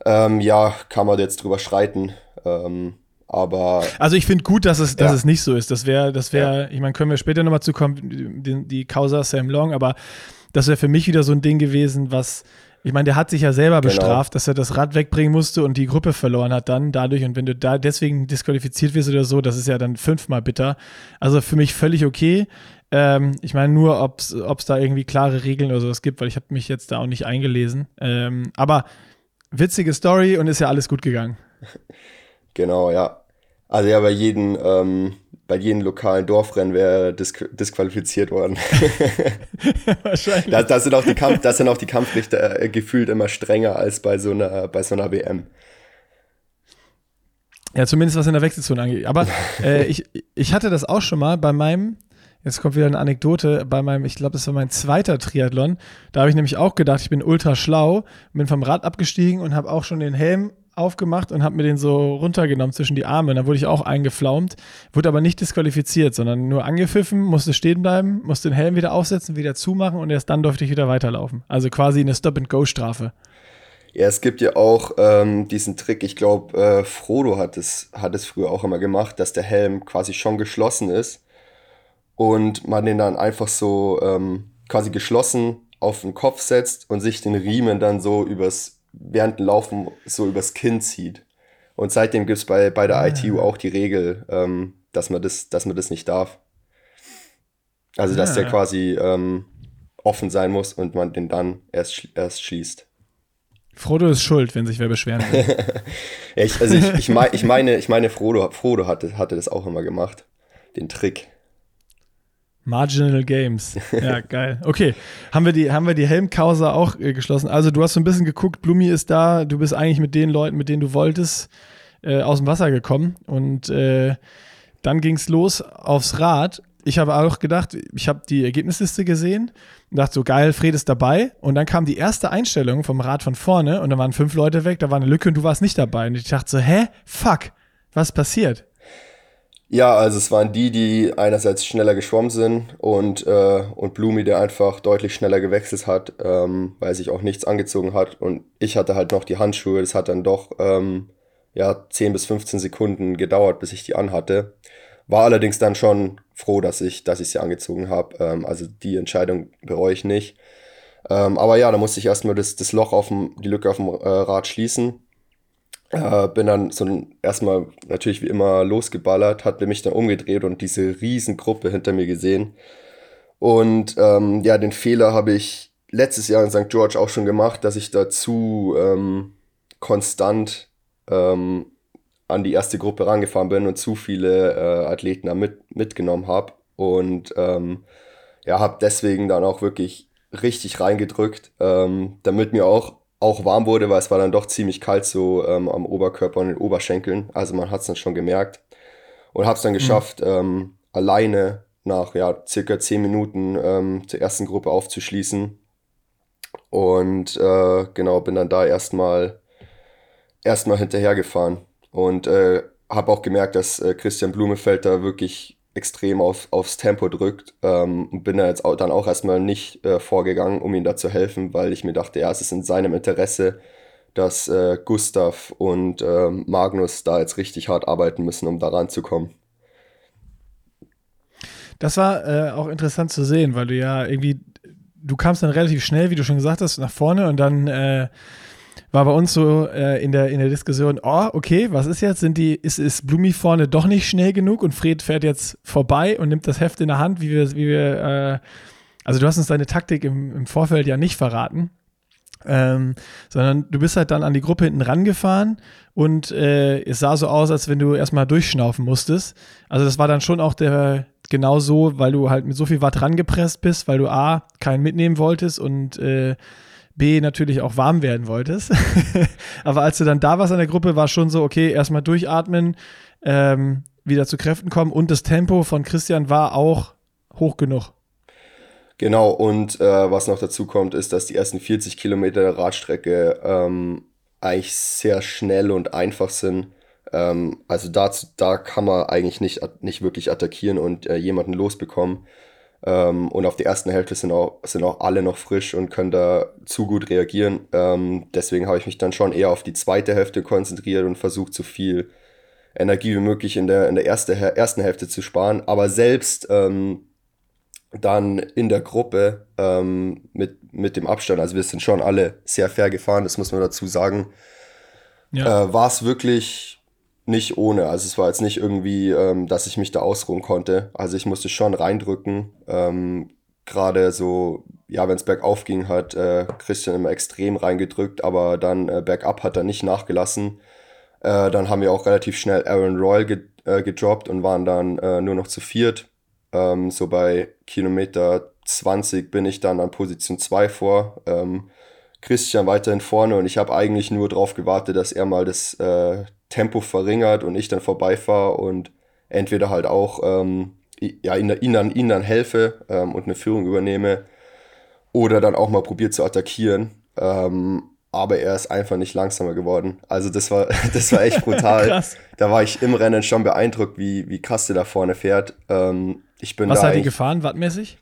Ähm, ja, kann man jetzt drüber streiten. Ähm, aber. Also ich finde gut, dass es, dass es nicht so ist. Das wäre, das wäre, ja. ich meine, können wir später nochmal zukommen, die, die Causa Sam Long, aber das wäre für mich wieder so ein Ding gewesen, was, ich meine, der hat sich ja selber genau. bestraft, dass er das Rad wegbringen musste und die Gruppe verloren hat dann dadurch. Und wenn du da deswegen disqualifiziert wirst oder so, das ist ja dann fünfmal bitter. Also für mich völlig okay. Ähm, ich meine nur, ob es da irgendwie klare Regeln oder sowas gibt, weil ich habe mich jetzt da auch nicht eingelesen. Ähm, aber witzige Story und ist ja alles gut gegangen. Genau, ja. Also ja, bei jedem, ähm, bei jedem lokalen Dorfrennen wäre disk disqualifiziert worden. Wahrscheinlich. Da, da, sind auch die Kampf, da sind auch die Kampfrichter äh, gefühlt immer strenger als bei so einer, bei so einer WM. Ja, zumindest was in der Wechselzone angeht. Aber äh, ich, ich hatte das auch schon mal bei meinem, jetzt kommt wieder eine Anekdote, bei meinem, ich glaube, das war mein zweiter Triathlon. Da habe ich nämlich auch gedacht, ich bin ultra schlau, bin vom Rad abgestiegen und habe auch schon den Helm aufgemacht und habe mir den so runtergenommen zwischen die Arme. Da wurde ich auch eingeflaumt, wurde aber nicht disqualifiziert, sondern nur angepfiffen, musste stehen bleiben, musste den Helm wieder aufsetzen, wieder zumachen und erst dann durfte ich wieder weiterlaufen. Also quasi eine Stop-and-Go-Strafe. Ja, es gibt ja auch ähm, diesen Trick, ich glaube, äh, Frodo hat es, hat es früher auch immer gemacht, dass der Helm quasi schon geschlossen ist und man den dann einfach so ähm, quasi geschlossen auf den Kopf setzt und sich den Riemen dann so übers während dem Laufen so übers Kinn zieht. Und seitdem gibt es bei, bei der ah. ITU auch die Regel, ähm, dass, man das, dass man das nicht darf. Also, dass ah. der quasi ähm, offen sein muss und man den dann erst, erst schließt. Frodo ist schuld, wenn sich wer beschweren will. ich, also ich, ich, mein, ich, meine, ich meine, Frodo, Frodo hatte, hatte das auch immer gemacht. Den Trick. Marginal Games. Ja, geil. Okay, haben wir die, haben wir die Helmkausa auch äh, geschlossen. Also du hast so ein bisschen geguckt, Blumi ist da, du bist eigentlich mit den Leuten, mit denen du wolltest, äh, aus dem Wasser gekommen. Und äh, dann ging es los aufs Rad. Ich habe auch gedacht, ich habe die Ergebnisliste gesehen und dachte so, geil, Fred ist dabei. Und dann kam die erste Einstellung vom Rad von vorne und da waren fünf Leute weg, da war eine Lücke und du warst nicht dabei. Und ich dachte so, hä? Fuck, was passiert? Ja, also es waren die, die einerseits schneller geschwommen sind und, äh, und Blumi, der einfach deutlich schneller gewechselt hat, ähm, weil sich auch nichts angezogen hat. Und ich hatte halt noch die Handschuhe. Das hat dann doch ähm, ja, 10 bis 15 Sekunden gedauert, bis ich die anhatte. War allerdings dann schon froh, dass ich, dass ich sie angezogen habe. Ähm, also die Entscheidung bereue ich nicht. Ähm, aber ja, da musste ich erstmal das, das Loch auf dem, die Lücke auf dem äh, Rad schließen. Äh, bin dann so erstmal natürlich wie immer losgeballert, hatte mich dann umgedreht und diese Riesengruppe hinter mir gesehen. Und ähm, ja, den Fehler habe ich letztes Jahr in St. George auch schon gemacht, dass ich dazu ähm, konstant ähm, an die erste Gruppe rangefahren bin und zu viele äh, Athleten da mit, mitgenommen habe. Und ähm, ja, habe deswegen dann auch wirklich richtig reingedrückt, ähm, damit mir auch auch warm wurde, weil es war dann doch ziemlich kalt so ähm, am Oberkörper und den Oberschenkeln. Also man hat es dann schon gemerkt. Und habe es dann mhm. geschafft, mhm. ähm, alleine nach ja, circa 10 Minuten ähm, zur ersten Gruppe aufzuschließen. Und äh, genau, bin dann da erstmal erstmal hinterhergefahren. Und äh, habe auch gemerkt, dass äh, Christian Blumefeld da wirklich extrem auf, aufs Tempo drückt. Ähm, und bin da jetzt auch, dann auch erstmal nicht äh, vorgegangen, um ihm da zu helfen, weil ich mir dachte, ja, es ist in seinem Interesse, dass äh, Gustav und äh, Magnus da jetzt richtig hart arbeiten müssen, um da ranzukommen. Das war äh, auch interessant zu sehen, weil du ja irgendwie, du kamst dann relativ schnell, wie du schon gesagt hast, nach vorne und dann äh, war bei uns so äh, in, der, in der Diskussion, oh, okay, was ist jetzt? Sind die, ist, ist Blumi vorne doch nicht schnell genug und Fred fährt jetzt vorbei und nimmt das Heft in der Hand, wie wir, wie wir, äh, also du hast uns deine Taktik im, im Vorfeld ja nicht verraten. Ähm, sondern du bist halt dann an die Gruppe hinten rangefahren und äh, es sah so aus, als wenn du erstmal durchschnaufen musstest. Also das war dann schon auch der genau so, weil du halt mit so viel Watt rangepresst bist, weil du A, keinen mitnehmen wolltest und äh, B, natürlich auch warm werden wolltest. Aber als du dann da warst an der Gruppe, war schon so, okay, erstmal durchatmen, ähm, wieder zu Kräften kommen und das Tempo von Christian war auch hoch genug. Genau, und äh, was noch dazu kommt, ist, dass die ersten 40 Kilometer der Radstrecke ähm, eigentlich sehr schnell und einfach sind. Ähm, also dazu, da kann man eigentlich nicht, nicht wirklich attackieren und äh, jemanden losbekommen. Ähm, und auf die ersten Hälfte sind auch, sind auch alle noch frisch und können da zu gut reagieren. Ähm, deswegen habe ich mich dann schon eher auf die zweite Hälfte konzentriert und versucht, so viel Energie wie möglich in der, in der erste, ersten Hälfte zu sparen. Aber selbst ähm, dann in der Gruppe ähm, mit, mit dem Abstand, also wir sind schon alle sehr fair gefahren, das muss man dazu sagen, ja. äh, war es wirklich nicht ohne. Also es war jetzt nicht irgendwie, ähm, dass ich mich da ausruhen konnte. Also ich musste schon reindrücken. Ähm, Gerade so, ja, wenn es bergauf ging, hat äh, Christian immer extrem reingedrückt, aber dann äh, bergab hat er nicht nachgelassen. Äh, dann haben wir auch relativ schnell Aaron Royal ge äh, gedroppt und waren dann äh, nur noch zu viert. Ähm, so bei Kilometer 20 bin ich dann an Position 2 vor. Ähm, Christian weiterhin vorne und ich habe eigentlich nur darauf gewartet, dass er mal das äh, Tempo verringert und ich dann vorbeifahre und entweder halt auch ähm, ja, ihn, ihn, dann, ihn dann helfe ähm, und eine Führung übernehme oder dann auch mal probiert zu attackieren. Ähm, aber er ist einfach nicht langsamer geworden. Also das war, das war echt brutal. da war ich im Rennen schon beeindruckt, wie, wie krass der da vorne fährt. Ähm, ich bin Was hat die gefahren, wattmäßig?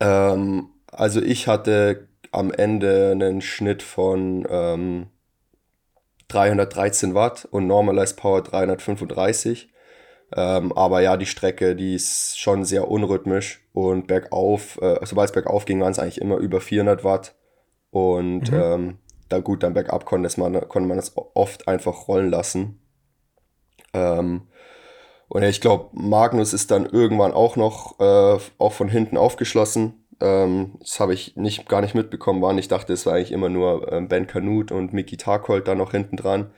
Ähm, also ich hatte am Ende einen Schnitt von ähm, 313 Watt und Normalized Power 335. Ähm, aber ja, die Strecke, die ist schon sehr unrhythmisch und bergauf, äh, sobald es bergauf ging, waren es eigentlich immer über 400 Watt. Und mhm. ähm, da gut, dann bergab konnte man, konnte man das oft einfach rollen lassen. Ähm, und ich glaube, Magnus ist dann irgendwann auch noch äh, auch von hinten aufgeschlossen ähm, das habe ich nicht, gar nicht mitbekommen waren. Ich dachte, es war eigentlich immer nur ähm, Ben Kanut und Mickey Tarkold da noch hinten dran.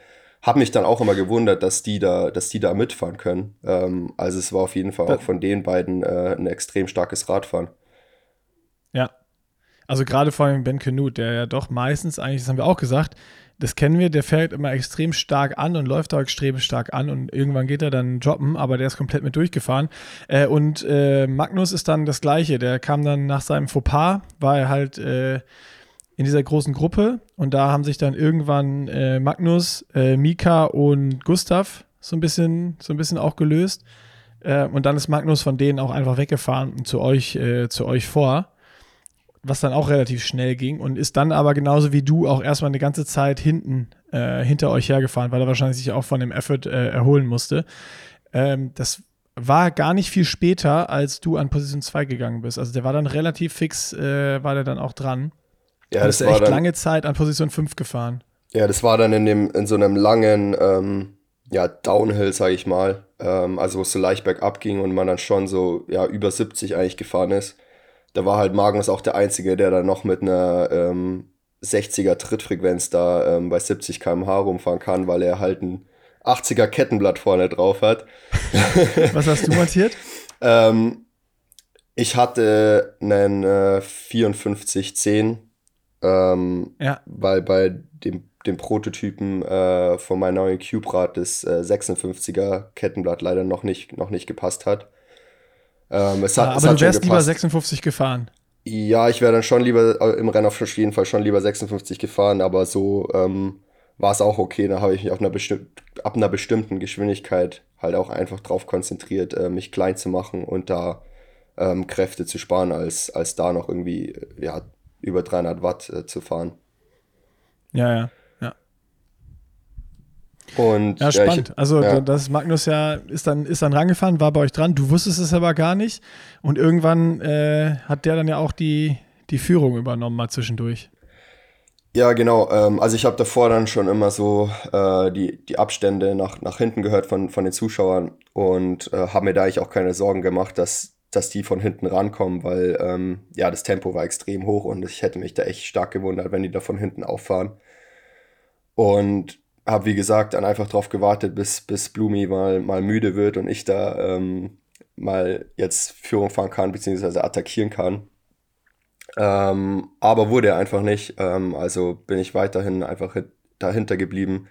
Habe mich dann auch immer gewundert, dass die da, dass die da mitfahren können. Ähm, also es war auf jeden Fall auch von den beiden äh, ein extrem starkes Radfahren. Ja. Also gerade vor allem Ben Kanut, der ja doch meistens eigentlich, das haben wir auch gesagt, das kennen wir, der fährt immer extrem stark an und läuft auch extrem stark an und irgendwann geht er dann droppen, aber der ist komplett mit durchgefahren. Äh, und äh, Magnus ist dann das Gleiche, der kam dann nach seinem Fauxpas, war er halt äh, in dieser großen Gruppe und da haben sich dann irgendwann äh, Magnus, äh, Mika und Gustav so ein bisschen, so ein bisschen auch gelöst. Äh, und dann ist Magnus von denen auch einfach weggefahren zu euch, zu euch vor was dann auch relativ schnell ging und ist dann aber genauso wie du auch erstmal eine ganze Zeit hinten äh, hinter euch hergefahren, weil er wahrscheinlich sich auch von dem Effort äh, erholen musste. Ähm, das war gar nicht viel später, als du an Position 2 gegangen bist. Also der war dann relativ fix, äh, war der dann auch dran. Ja, das war echt dann, lange Zeit an Position 5 gefahren. Ja, das war dann in, dem, in so einem langen ähm, ja, Downhill, sage ich mal. Ähm, also wo es so leicht bergab ging und man dann schon so ja, über 70 eigentlich gefahren ist da war halt Magnus auch der Einzige, der dann noch mit einer ähm, 60er Trittfrequenz da ähm, bei 70 km/h rumfahren kann, weil er halt ein 80er Kettenblatt vorne drauf hat. Was hast du montiert? ähm, ich hatte einen äh, 5410, ähm, ja. weil bei dem, dem Prototypen äh, von meinem neuen Cube-Rad das äh, 56er Kettenblatt leider noch nicht, noch nicht gepasst hat. Ähm, es hat, ja, aber es hat du wärst lieber 56 gefahren. Ja, ich wäre dann schon lieber äh, im Rennen auf jeden Fall schon lieber 56 gefahren, aber so ähm, war es auch okay. Da habe ich mich auf einer ab einer bestimmten Geschwindigkeit halt auch einfach drauf konzentriert, äh, mich klein zu machen und da ähm, Kräfte zu sparen, als, als da noch irgendwie ja, über 300 Watt äh, zu fahren. Ja, ja. Und, ja, spannend. Ich, also ja. das Magnus ja ist dann, ist dann rangefahren, war bei euch dran. Du wusstest es aber gar nicht. Und irgendwann äh, hat der dann ja auch die, die Führung übernommen mal zwischendurch. Ja, genau. Ähm, also ich habe davor dann schon immer so äh, die, die Abstände nach, nach hinten gehört von, von den Zuschauern und äh, habe mir da eigentlich auch keine Sorgen gemacht, dass, dass die von hinten rankommen, weil ähm, ja, das Tempo war extrem hoch und ich hätte mich da echt stark gewundert, wenn die da von hinten auffahren. Und habe, wie gesagt, dann einfach drauf gewartet, bis, bis Blumi mal, mal müde wird und ich da ähm, mal jetzt Führung fahren kann, beziehungsweise attackieren kann. Ähm, aber wurde er einfach nicht. Ähm, also bin ich weiterhin einfach dahinter geblieben.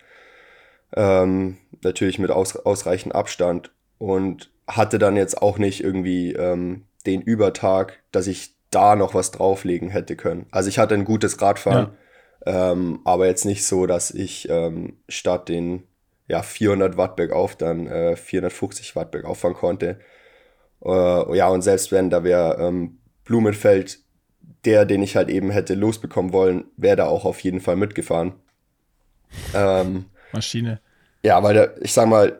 Ähm, natürlich mit aus, ausreichend Abstand und hatte dann jetzt auch nicht irgendwie ähm, den Übertag, dass ich da noch was drauflegen hätte können. Also ich hatte ein gutes Radfahren, ja. Ähm, aber jetzt nicht so, dass ich ähm, statt den ja, 400 Watt bergauf dann äh, 450 Watt bergauf fahren konnte. Äh, ja, und selbst wenn da wäre ähm, Blumenfeld der, den ich halt eben hätte losbekommen wollen, wäre da auch auf jeden Fall mitgefahren. Ähm, Maschine. Ja, weil der, ich sag mal,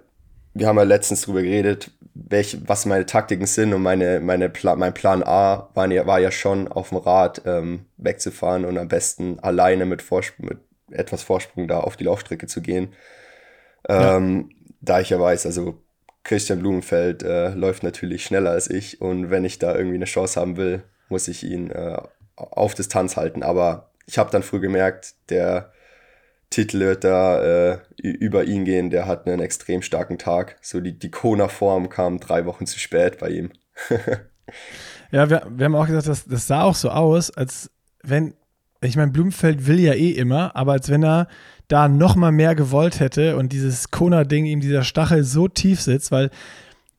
wir haben ja letztens drüber geredet, welche, was meine Taktiken sind und meine, meine Pla mein Plan A war ja, war ja schon auf dem Rad ähm, wegzufahren und am besten alleine mit, Vorsprung, mit etwas Vorsprung da auf die Laufstrecke zu gehen. Ähm, ja. Da ich ja weiß, also Christian Blumenfeld äh, läuft natürlich schneller als ich und wenn ich da irgendwie eine Chance haben will, muss ich ihn äh, auf Distanz halten. Aber ich habe dann früh gemerkt, der Titel da äh, über ihn gehen. Der hat einen extrem starken Tag. So die, die Kona-Form kam drei Wochen zu spät bei ihm. ja, wir, wir haben auch gesagt, das, das sah auch so aus, als wenn, ich meine, Blumenfeld will ja eh immer, aber als wenn er da noch mal mehr gewollt hätte und dieses Kona-Ding ihm dieser Stachel so tief sitzt, weil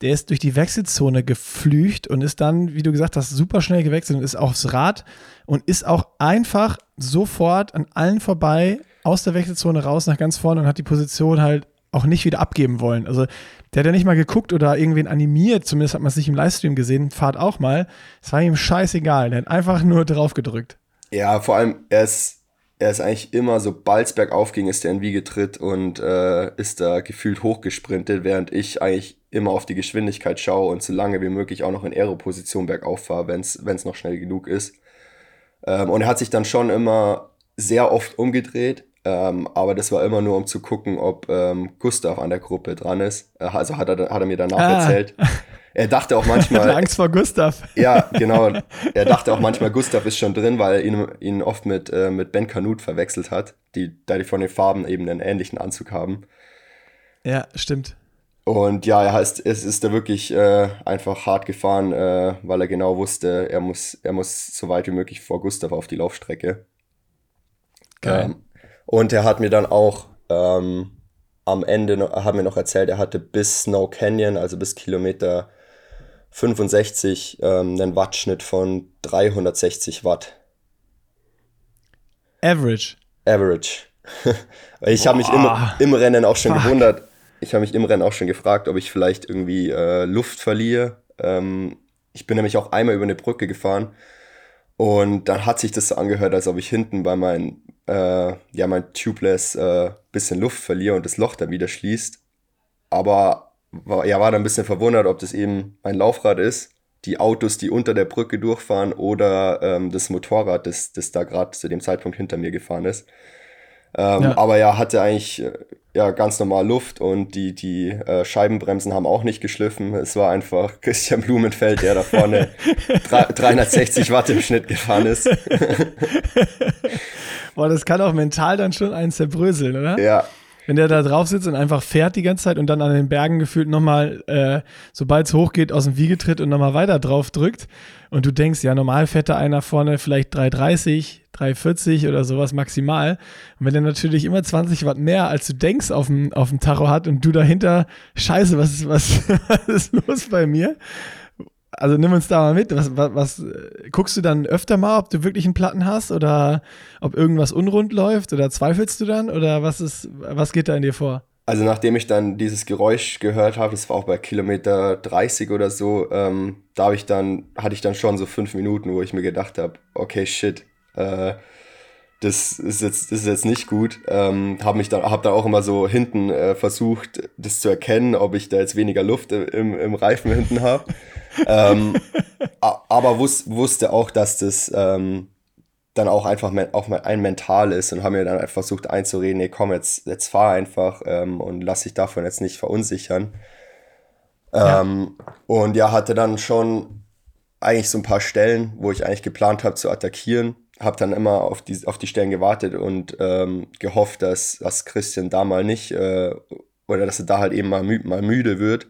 der ist durch die Wechselzone geflücht und ist dann, wie du gesagt hast, super schnell gewechselt und ist aufs Rad und ist auch einfach sofort an allen vorbei aus der Wechselzone raus nach ganz vorne und hat die Position halt auch nicht wieder abgeben wollen. Also der hat ja nicht mal geguckt oder irgendwen animiert, zumindest hat man es nicht im Livestream gesehen, fahrt auch mal. Es war ihm scheißegal, der hat einfach nur drauf gedrückt. Ja, vor allem, er ist, er ist eigentlich immer, sobald es bergauf ging, ist er in Wiege tritt und äh, ist da gefühlt hochgesprintet, während ich eigentlich immer auf die Geschwindigkeit schaue und so lange wie möglich auch noch in Aero-Position bergauf fahre, wenn es noch schnell genug ist. Ähm, und er hat sich dann schon immer sehr oft umgedreht, ähm, aber das war immer nur, um zu gucken, ob ähm, Gustav an der Gruppe dran ist. Äh, also hat er, hat er mir danach ah. erzählt. Er dachte auch manchmal. Angst vor Gustav. Ja, genau. Er dachte auch manchmal, Gustav ist schon drin, weil er ihn, ihn oft mit, äh, mit Ben Kanut verwechselt hat, die, da die von den Farben eben einen ähnlichen Anzug haben. Ja, stimmt. Und ja, er heißt, es ist da wirklich äh, einfach hart gefahren, äh, weil er genau wusste, er muss, er muss so weit wie möglich vor Gustav auf die Laufstrecke. Geil. Ähm, und er hat mir dann auch ähm, am Ende noch, hat mir noch erzählt, er hatte bis Snow Canyon, also bis Kilometer 65, ähm, einen Wattschnitt von 360 Watt. Average. Average. ich habe mich im, im Rennen auch schon Fuck. gewundert, ich habe mich im Rennen auch schon gefragt, ob ich vielleicht irgendwie äh, Luft verliere. Ähm, ich bin nämlich auch einmal über eine Brücke gefahren und dann hat sich das so angehört, als ob ich hinten bei meinem, äh, ja, mein Tubeless äh, bisschen Luft verliere und das Loch dann wieder schließt. Aber war, ja, war dann ein bisschen verwundert, ob das eben mein Laufrad ist, die Autos, die unter der Brücke durchfahren oder ähm, das Motorrad, das, das da gerade zu dem Zeitpunkt hinter mir gefahren ist. Ähm, ja. Aber ja, hatte eigentlich äh, ja, ganz normal Luft und die, die äh, Scheibenbremsen haben auch nicht geschliffen. Es war einfach Christian Blumenfeld, der da vorne 360 Watt im Schnitt gefahren ist. Boah, das kann auch mental dann schon einen zerbröseln, oder? Ja, wenn der da drauf sitzt und einfach fährt die ganze Zeit und dann an den Bergen gefühlt nochmal, äh, sobald es hochgeht, aus dem Wiege tritt und nochmal weiter drauf drückt. Und du denkst, ja, normal fährt da einer vorne vielleicht 330, 340 oder sowas maximal. Und wenn der natürlich immer 20 Watt mehr, als du denkst, auf dem, auf dem Tacho hat und du dahinter, scheiße, was ist, was, was ist los bei mir? Also nimm uns da mal mit. Was, was, was, guckst du dann öfter mal, ob du wirklich einen Platten hast oder ob irgendwas unrund läuft oder zweifelst du dann oder was ist, was geht da in dir vor? Also nachdem ich dann dieses Geräusch gehört habe, das war auch bei Kilometer 30 oder so, ähm, da habe ich dann, hatte ich dann schon so fünf Minuten, wo ich mir gedacht habe, okay, shit, äh, das ist jetzt, das ist jetzt nicht gut. Ähm, habe mich dann, habe dann auch immer so hinten äh, versucht, das zu erkennen, ob ich da jetzt weniger Luft im, im Reifen hinten habe. ähm, aber wus, wusste auch, dass das, ähm, dann auch einfach auch ein Mental ist und haben mir dann versucht einzureden, nee, komm, jetzt, jetzt fahr einfach ähm, und lass dich davon jetzt nicht verunsichern. Ja. Ähm, und ja, hatte dann schon eigentlich so ein paar Stellen, wo ich eigentlich geplant habe zu attackieren. Habe dann immer auf die, auf die Stellen gewartet und ähm, gehofft, dass, dass Christian da mal nicht äh, oder dass er da halt eben mal, mü mal müde wird.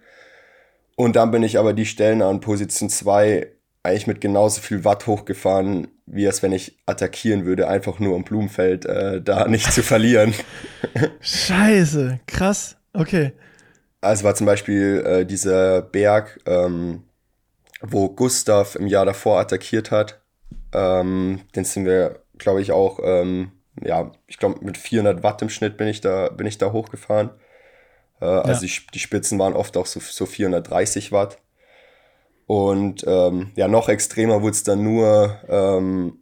Und dann bin ich aber die Stellen an Position 2 eigentlich mit genauso viel Watt hochgefahren, wie es, wenn ich attackieren würde, einfach nur um Blumenfeld äh, da nicht zu verlieren. Scheiße, krass, okay. Also war zum Beispiel äh, dieser Berg, ähm, wo Gustav im Jahr davor attackiert hat. Ähm, den sind wir, glaube ich, auch, ähm, ja, ich glaube mit 400 Watt im Schnitt bin ich da, bin ich da hochgefahren. Äh, also ja. die, die, Spitzen waren oft auch so, so 430 Watt. Und ähm, ja, noch extremer wurde es dann nur, ähm,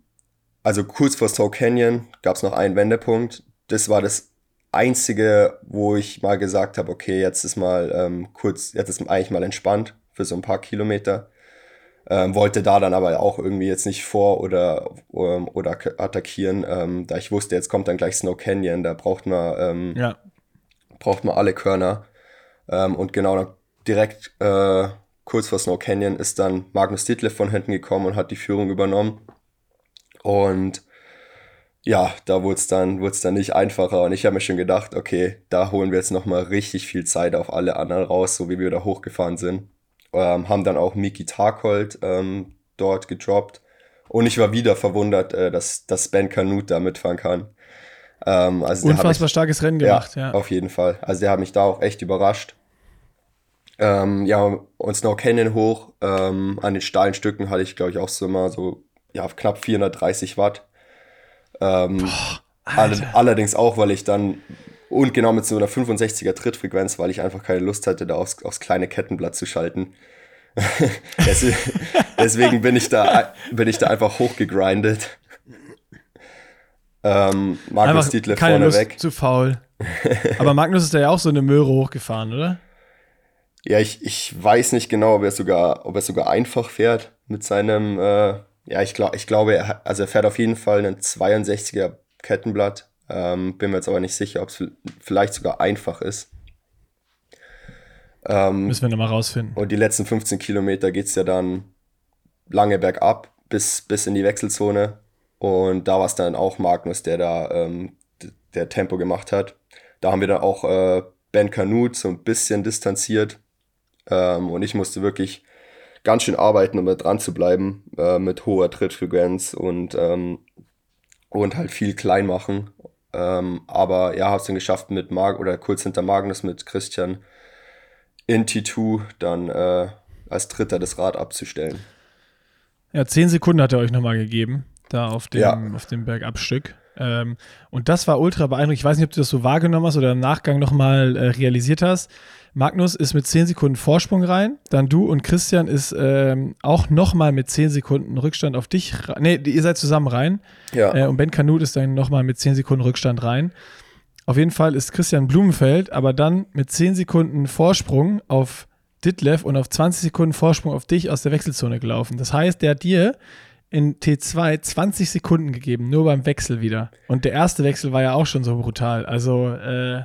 also kurz vor Stoke Canyon gab es noch einen Wendepunkt. Das war das einzige, wo ich mal gesagt habe, okay, jetzt ist mal ähm, kurz, jetzt ist eigentlich mal entspannt für so ein paar Kilometer. Ähm, wollte da dann aber auch irgendwie jetzt nicht vor oder, ähm, oder attackieren, ähm, da ich wusste, jetzt kommt dann gleich Snow Canyon, da braucht man, ähm, ja. Braucht man alle Körner. Ähm, und genau direkt äh, kurz vor Snow Canyon ist dann Magnus Ditlev von hinten gekommen und hat die Führung übernommen. Und ja, da wurde es dann, dann nicht einfacher. Und ich habe mir schon gedacht, okay, da holen wir jetzt nochmal richtig viel Zeit auf alle anderen raus, so wie wir da hochgefahren sind. Ähm, haben dann auch Miki Tarkold ähm, dort gedroppt. Und ich war wieder verwundert, äh, dass, dass Ben Kanut da mitfahren kann. Ähm, also Unfassbar ich, starkes Rennen gemacht, ja, ja. Auf jeden Fall. Also der hat mich da auch echt überrascht. Ähm, ja, und Snow Canyon hoch. Ähm, an den steilen Stücken hatte ich, glaube ich, auch so immer so ja, knapp 430 Watt. Ähm, Boah, all, allerdings auch, weil ich dann und genau mit so einer 65er Trittfrequenz, weil ich einfach keine Lust hatte, da aufs, aufs kleine Kettenblatt zu schalten. deswegen, deswegen bin ich da bin ich da einfach hochgegrindet. Ähm, Magnus Dietler vorne Lust, weg. Zu faul. Aber Magnus ist ja auch so eine Möhre hochgefahren, oder? Ja, ich, ich weiß nicht genau, ob er sogar, ob er sogar einfach fährt mit seinem, äh, ja, ich, glaub, ich glaube, er, also er fährt auf jeden Fall einen 62er Kettenblatt. Ähm, bin mir jetzt aber nicht sicher, ob es vielleicht sogar einfach ist. Ähm, Müssen wir nochmal rausfinden. Und die letzten 15 Kilometer geht es ja dann lange bergab bis, bis in die Wechselzone. Und da war es dann auch Magnus, der da ähm, der Tempo gemacht hat. Da haben wir dann auch äh, Ben Kanut so ein bisschen distanziert. Ähm, und ich musste wirklich ganz schön arbeiten, um da dran zu bleiben, äh, mit hoher Trittfrequenz und, ähm, und halt viel klein machen. Ähm, aber ja, habe es dann geschafft mit Mark oder kurz hinter Magnus mit Christian in T2 dann äh, als Dritter das Rad abzustellen. Ja, zehn Sekunden hat er euch nochmal gegeben, da auf dem, ja. auf dem Bergabstück. Ähm, und das war ultra beeindruckend. Ich weiß nicht, ob du das so wahrgenommen hast oder im Nachgang nochmal äh, realisiert hast. Magnus ist mit 10 Sekunden Vorsprung rein, dann du und Christian ist ähm, auch nochmal mit 10 Sekunden Rückstand auf dich. Ne, ihr seid zusammen rein. Ja. Äh, und Ben Kanut ist dann nochmal mit 10 Sekunden Rückstand rein. Auf jeden Fall ist Christian Blumenfeld aber dann mit 10 Sekunden Vorsprung auf Ditlev und auf 20 Sekunden Vorsprung auf dich aus der Wechselzone gelaufen. Das heißt, der hat dir in T2 20 Sekunden gegeben, nur beim Wechsel wieder. Und der erste Wechsel war ja auch schon so brutal. Also, äh,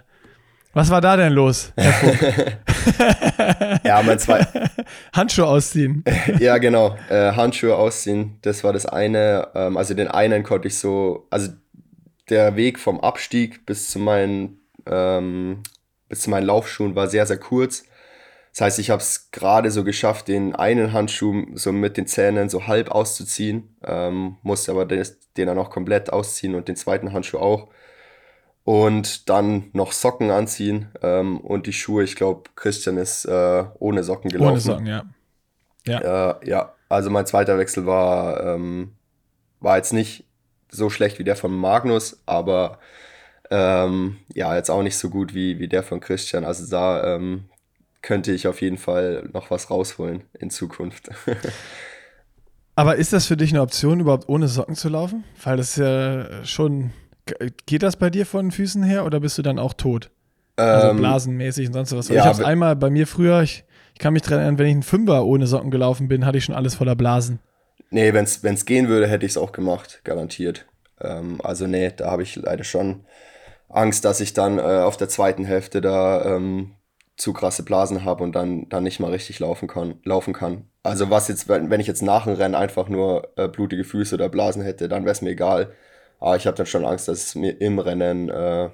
was war da denn los, ja, mein zwei. Handschuhe ausziehen. ja, genau. Äh, Handschuhe ausziehen, das war das eine. Ähm, also den einen konnte ich so, also der Weg vom Abstieg bis zu meinen, ähm, bis zu meinen Laufschuhen war sehr, sehr kurz. Das heißt, ich habe es gerade so geschafft, den einen Handschuh so mit den Zähnen so halb auszuziehen, ähm, musste aber den, den dann auch komplett ausziehen und den zweiten Handschuh auch und dann noch Socken anziehen ähm, und die Schuhe. Ich glaube, Christian ist äh, ohne Socken gelaufen. Ohne Socken, ja. Ja, äh, ja. also mein zweiter Wechsel war, ähm, war jetzt nicht so schlecht wie der von Magnus, aber ähm, ja, jetzt auch nicht so gut wie, wie der von Christian. Also da ähm, könnte ich auf jeden Fall noch was rausholen in Zukunft. aber ist das für dich eine Option, überhaupt ohne Socken zu laufen? Weil das ja schon Geht das bei dir von den Füßen her oder bist du dann auch tot? Also ähm, blasenmäßig und sonst was. Ja, ich habe einmal bei mir früher, ich, ich kann mich daran erinnern, wenn ich einen Fünfer ohne Socken gelaufen bin, hatte ich schon alles voller Blasen. Nee, wenn es gehen würde, hätte ich es auch gemacht, garantiert. Ähm, also nee, da habe ich leider schon Angst, dass ich dann äh, auf der zweiten Hälfte da ähm, zu krasse Blasen habe und dann, dann nicht mal richtig laufen kann, laufen kann. Also was jetzt, wenn, wenn ich jetzt nach dem Rennen einfach nur äh, blutige Füße oder Blasen hätte, dann wäre es mir egal. Aber ich habe dann schon Angst, dass es mir im Rennen, äh,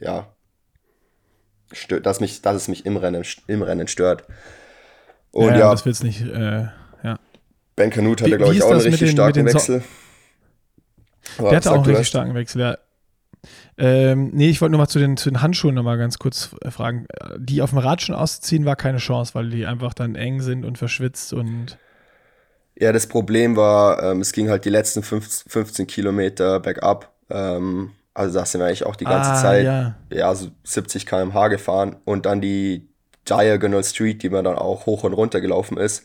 ja, stört, dass, mich, dass es mich im Rennen, im Rennen stört. Und ja, ja das wird's nicht, äh, ja. Ben Canute hatte, glaube ich, auch einen richtig den, starken Wechsel. So der hatte auch einen richtig starken Wechsel, ja. Ähm, nee, ich wollte nur mal zu den, zu den Handschuhen noch mal ganz kurz äh, fragen. Die auf dem Rad schon auszuziehen, war keine Chance, weil die einfach dann eng sind und verschwitzt und. Ja, das Problem war, ähm, es ging halt die letzten 15, 15 Kilometer bergab. Ähm, also da sind wir eigentlich auch die ganze ah, Zeit ja. ja so 70 km/h gefahren und dann die Diagonal Street, die man dann auch hoch und runter gelaufen ist.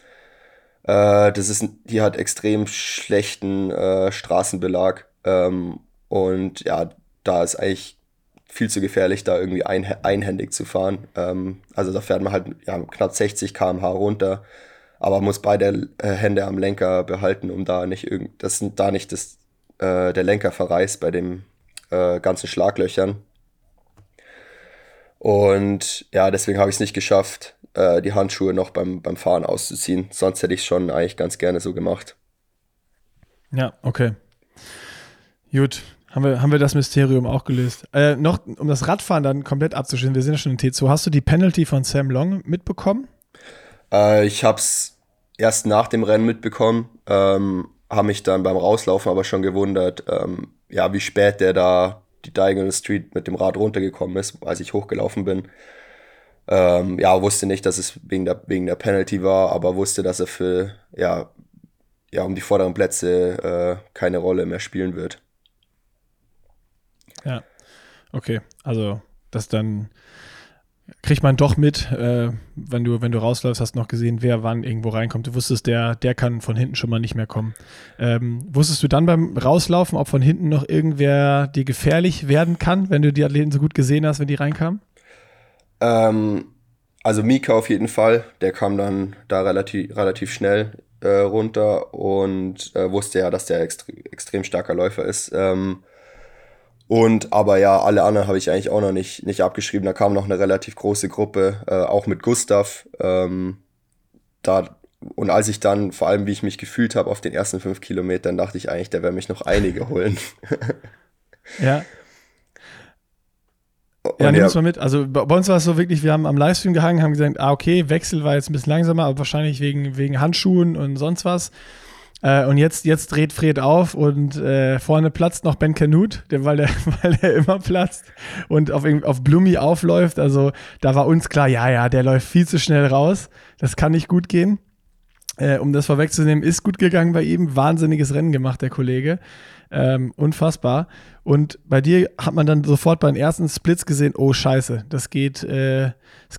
Äh, das ist, die hat extrem schlechten äh, Straßenbelag ähm, und ja, da ist eigentlich viel zu gefährlich, da irgendwie ein, einhändig zu fahren. Ähm, also da fährt man halt ja, knapp 60 km/h runter, aber muss beide äh, Hände am Lenker behalten, um da nicht irgend, das da nicht das, äh, der Lenker verreißt bei den äh, ganzen Schlaglöchern. Und ja, deswegen habe ich es nicht geschafft, äh, die Handschuhe noch beim, beim Fahren auszuziehen. Sonst hätte ich es schon eigentlich ganz gerne so gemacht. Ja, okay. Gut, haben wir, haben wir das Mysterium auch gelöst. Äh, noch, um das Radfahren dann komplett abzuschließen, wir sind ja schon in T2. Hast du die Penalty von Sam Long mitbekommen? Äh, ich habe es erst nach dem Rennen mitbekommen, ähm, habe mich dann beim Rauslaufen aber schon gewundert, ähm, ja, wie spät der da die Diagonal Street mit dem Rad runtergekommen ist, als ich hochgelaufen bin. Ähm, ja, wusste nicht, dass es wegen der, wegen der Penalty war, aber wusste, dass er für, ja, ja um die vorderen Plätze äh, keine Rolle mehr spielen wird. Ja, okay. Also, das dann kriegt man doch mit, äh, wenn du, wenn du rausläufst, hast noch gesehen, wer wann irgendwo reinkommt. Du wusstest, der, der kann von hinten schon mal nicht mehr kommen. Ähm, wusstest du dann beim Rauslaufen, ob von hinten noch irgendwer dir gefährlich werden kann, wenn du die Athleten so gut gesehen hast, wenn die reinkamen? Ähm, also Mika auf jeden Fall, der kam dann da relativ, relativ schnell äh, runter und äh, wusste ja, dass der extre extrem starker Läufer ist. Ähm, und aber ja, alle anderen habe ich eigentlich auch noch nicht, nicht abgeschrieben. Da kam noch eine relativ große Gruppe, äh, auch mit Gustav. Ähm, da, und als ich dann, vor allem wie ich mich gefühlt habe auf den ersten fünf Kilometern, dachte ich eigentlich, der werde mich noch einige holen. ja. Und ja, nimm es mal mit. Also bei uns war es so wirklich, wir haben am Livestream gehangen, haben gesagt, ah, okay, Wechsel war jetzt ein bisschen langsamer, aber wahrscheinlich wegen, wegen Handschuhen und sonst was. Äh, und jetzt, jetzt dreht Fred auf und äh, vorne platzt noch Ben Canute, der, weil, der, weil der immer platzt und auf, auf Blumi aufläuft. Also da war uns klar, ja, ja, der läuft viel zu schnell raus. Das kann nicht gut gehen. Äh, um das vorwegzunehmen, ist gut gegangen bei ihm. Wahnsinniges Rennen gemacht, der Kollege. Ähm, unfassbar. Und bei dir hat man dann sofort beim ersten Splits gesehen, oh scheiße, das geht, äh,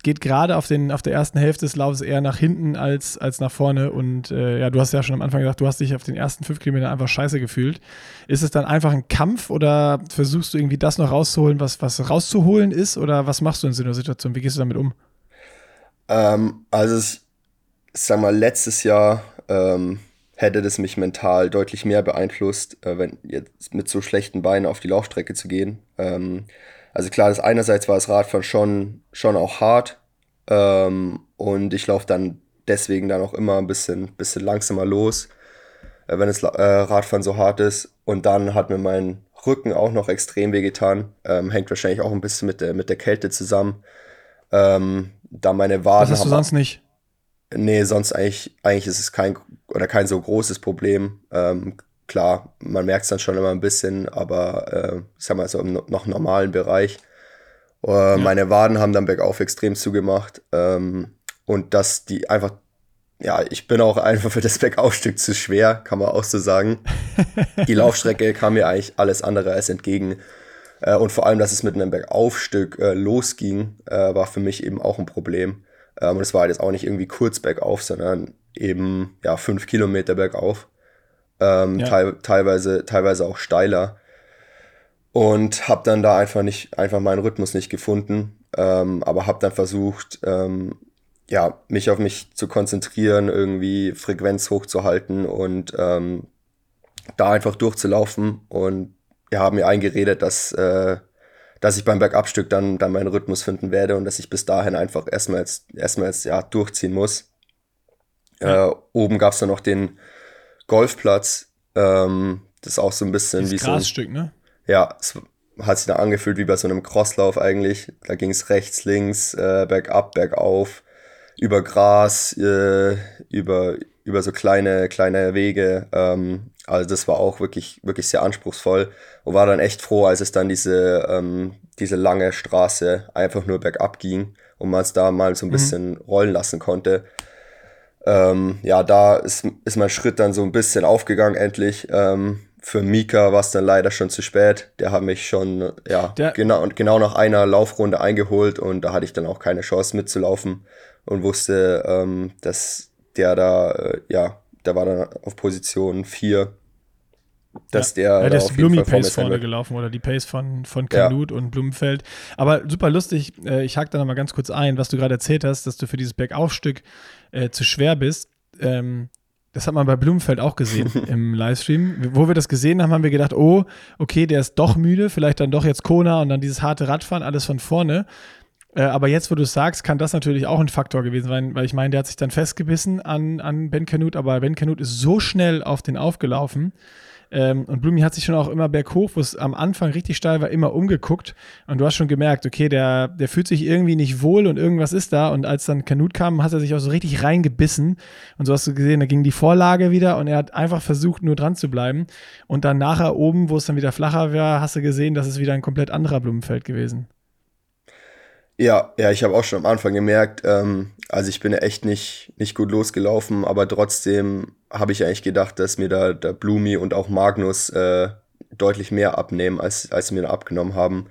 geht gerade auf, auf der ersten Hälfte des Laufs eher nach hinten als, als nach vorne. Und äh, ja, du hast ja schon am Anfang gesagt, du hast dich auf den ersten fünf Kilometern einfach scheiße gefühlt. Ist es dann einfach ein Kampf oder versuchst du irgendwie das noch rauszuholen, was, was rauszuholen ist? Oder was machst du in so einer Situation? Wie gehst du damit um? Ähm, also, ich sag mal, letztes Jahr ähm, hätte das mich mental deutlich mehr beeinflusst, äh, wenn jetzt mit so schlechten Beinen auf die Laufstrecke zu gehen. Ähm, also klar, das einerseits war das Radfahren schon, schon auch hart ähm, und ich laufe dann deswegen dann auch immer ein bisschen, bisschen langsamer los, äh, wenn das äh, Radfahren so hart ist. Und dann hat mir mein Rücken auch noch extrem wehgetan. Ähm, hängt wahrscheinlich auch ein bisschen mit der, mit der Kälte zusammen. Ähm, da meine Waden. Das hast du sonst nicht? Nee, sonst eigentlich, eigentlich ist es kein oder kein so großes Problem. Ähm, klar, man merkt es dann schon immer ein bisschen, aber äh, ich sag mal so im noch normalen Bereich. Äh, ja. Meine Waden haben dann bergauf extrem zugemacht. Ähm, und dass die einfach, ja, ich bin auch einfach für das Bergaufstück zu schwer, kann man auch so sagen. die Laufstrecke kam mir eigentlich alles andere als entgegen. Äh, und vor allem, dass es mit einem Bergaufstück äh, losging, äh, war für mich eben auch ein Problem. Ähm, und es war halt jetzt auch nicht irgendwie kurz bergauf, sondern eben ja fünf Kilometer bergauf. Ähm, ja. te teilweise, teilweise auch steiler. Und habe dann da einfach nicht, einfach meinen Rhythmus nicht gefunden. Ähm, aber habe dann versucht, ähm, ja, mich auf mich zu konzentrieren, irgendwie Frequenz hochzuhalten und ähm, da einfach durchzulaufen. Und ja, haben mir eingeredet, dass, äh, dass ich beim Bergabstück dann, dann meinen Rhythmus finden werde und dass ich bis dahin einfach erstmal jetzt, erstmal jetzt ja, durchziehen muss. Ja. Äh, oben gab es dann noch den Golfplatz. Ähm, das ist auch so ein bisschen Dieses wie Grasstück, so ein, ne? Ja, es hat sich da angefühlt wie bei so einem Crosslauf eigentlich. Da ging es rechts, links, äh, bergab, bergauf, über Gras, äh, über, über so kleine, kleine Wege. Ähm, also das war auch wirklich, wirklich sehr anspruchsvoll und war dann echt froh, als es dann diese, ähm, diese lange Straße einfach nur bergab ging und man es da mal so ein mhm. bisschen rollen lassen konnte. Ähm, ja, da ist, ist mein Schritt dann so ein bisschen aufgegangen endlich. Ähm, für Mika war es dann leider schon zu spät. Der hat mich schon, ja, Der genau, genau nach einer Laufrunde eingeholt und da hatte ich dann auch keine Chance mitzulaufen und wusste, ähm, dass der da, äh, ja, der war dann auf Position 4. Dass ja. der. Ja, der ist Blumi Pace vorne gelaufen oder die Pace von, von Kanut ja. und Blumenfeld. Aber super lustig, äh, ich hake da nochmal ganz kurz ein, was du gerade erzählt hast, dass du für dieses Bergaufstück äh, zu schwer bist. Ähm, das hat man bei Blumenfeld auch gesehen im Livestream. Wo wir das gesehen haben, haben wir gedacht, oh, okay, der ist doch müde, vielleicht dann doch jetzt Kona und dann dieses harte Radfahren, alles von vorne. Äh, aber jetzt, wo du es sagst, kann das natürlich auch ein Faktor gewesen sein, weil ich meine, der hat sich dann festgebissen an, an Ben Canute, aber Ben Canute ist so schnell auf den aufgelaufen. Ähm, und Blumi hat sich schon auch immer berghoch, wo es am Anfang richtig steil war, immer umgeguckt. Und du hast schon gemerkt, okay, der, der fühlt sich irgendwie nicht wohl und irgendwas ist da. Und als dann Kanut kam, hat er sich auch so richtig reingebissen. Und so hast du gesehen, da ging die Vorlage wieder und er hat einfach versucht, nur dran zu bleiben. Und dann nachher oben, wo es dann wieder flacher war, hast du gesehen, das ist wieder ein komplett anderer Blumenfeld gewesen. Ja, ja, ich habe auch schon am Anfang gemerkt, ähm, also ich bin echt nicht, nicht gut losgelaufen, aber trotzdem habe ich eigentlich gedacht, dass mir da der Blumi und auch Magnus äh, deutlich mehr abnehmen, als, als sie mir da abgenommen haben.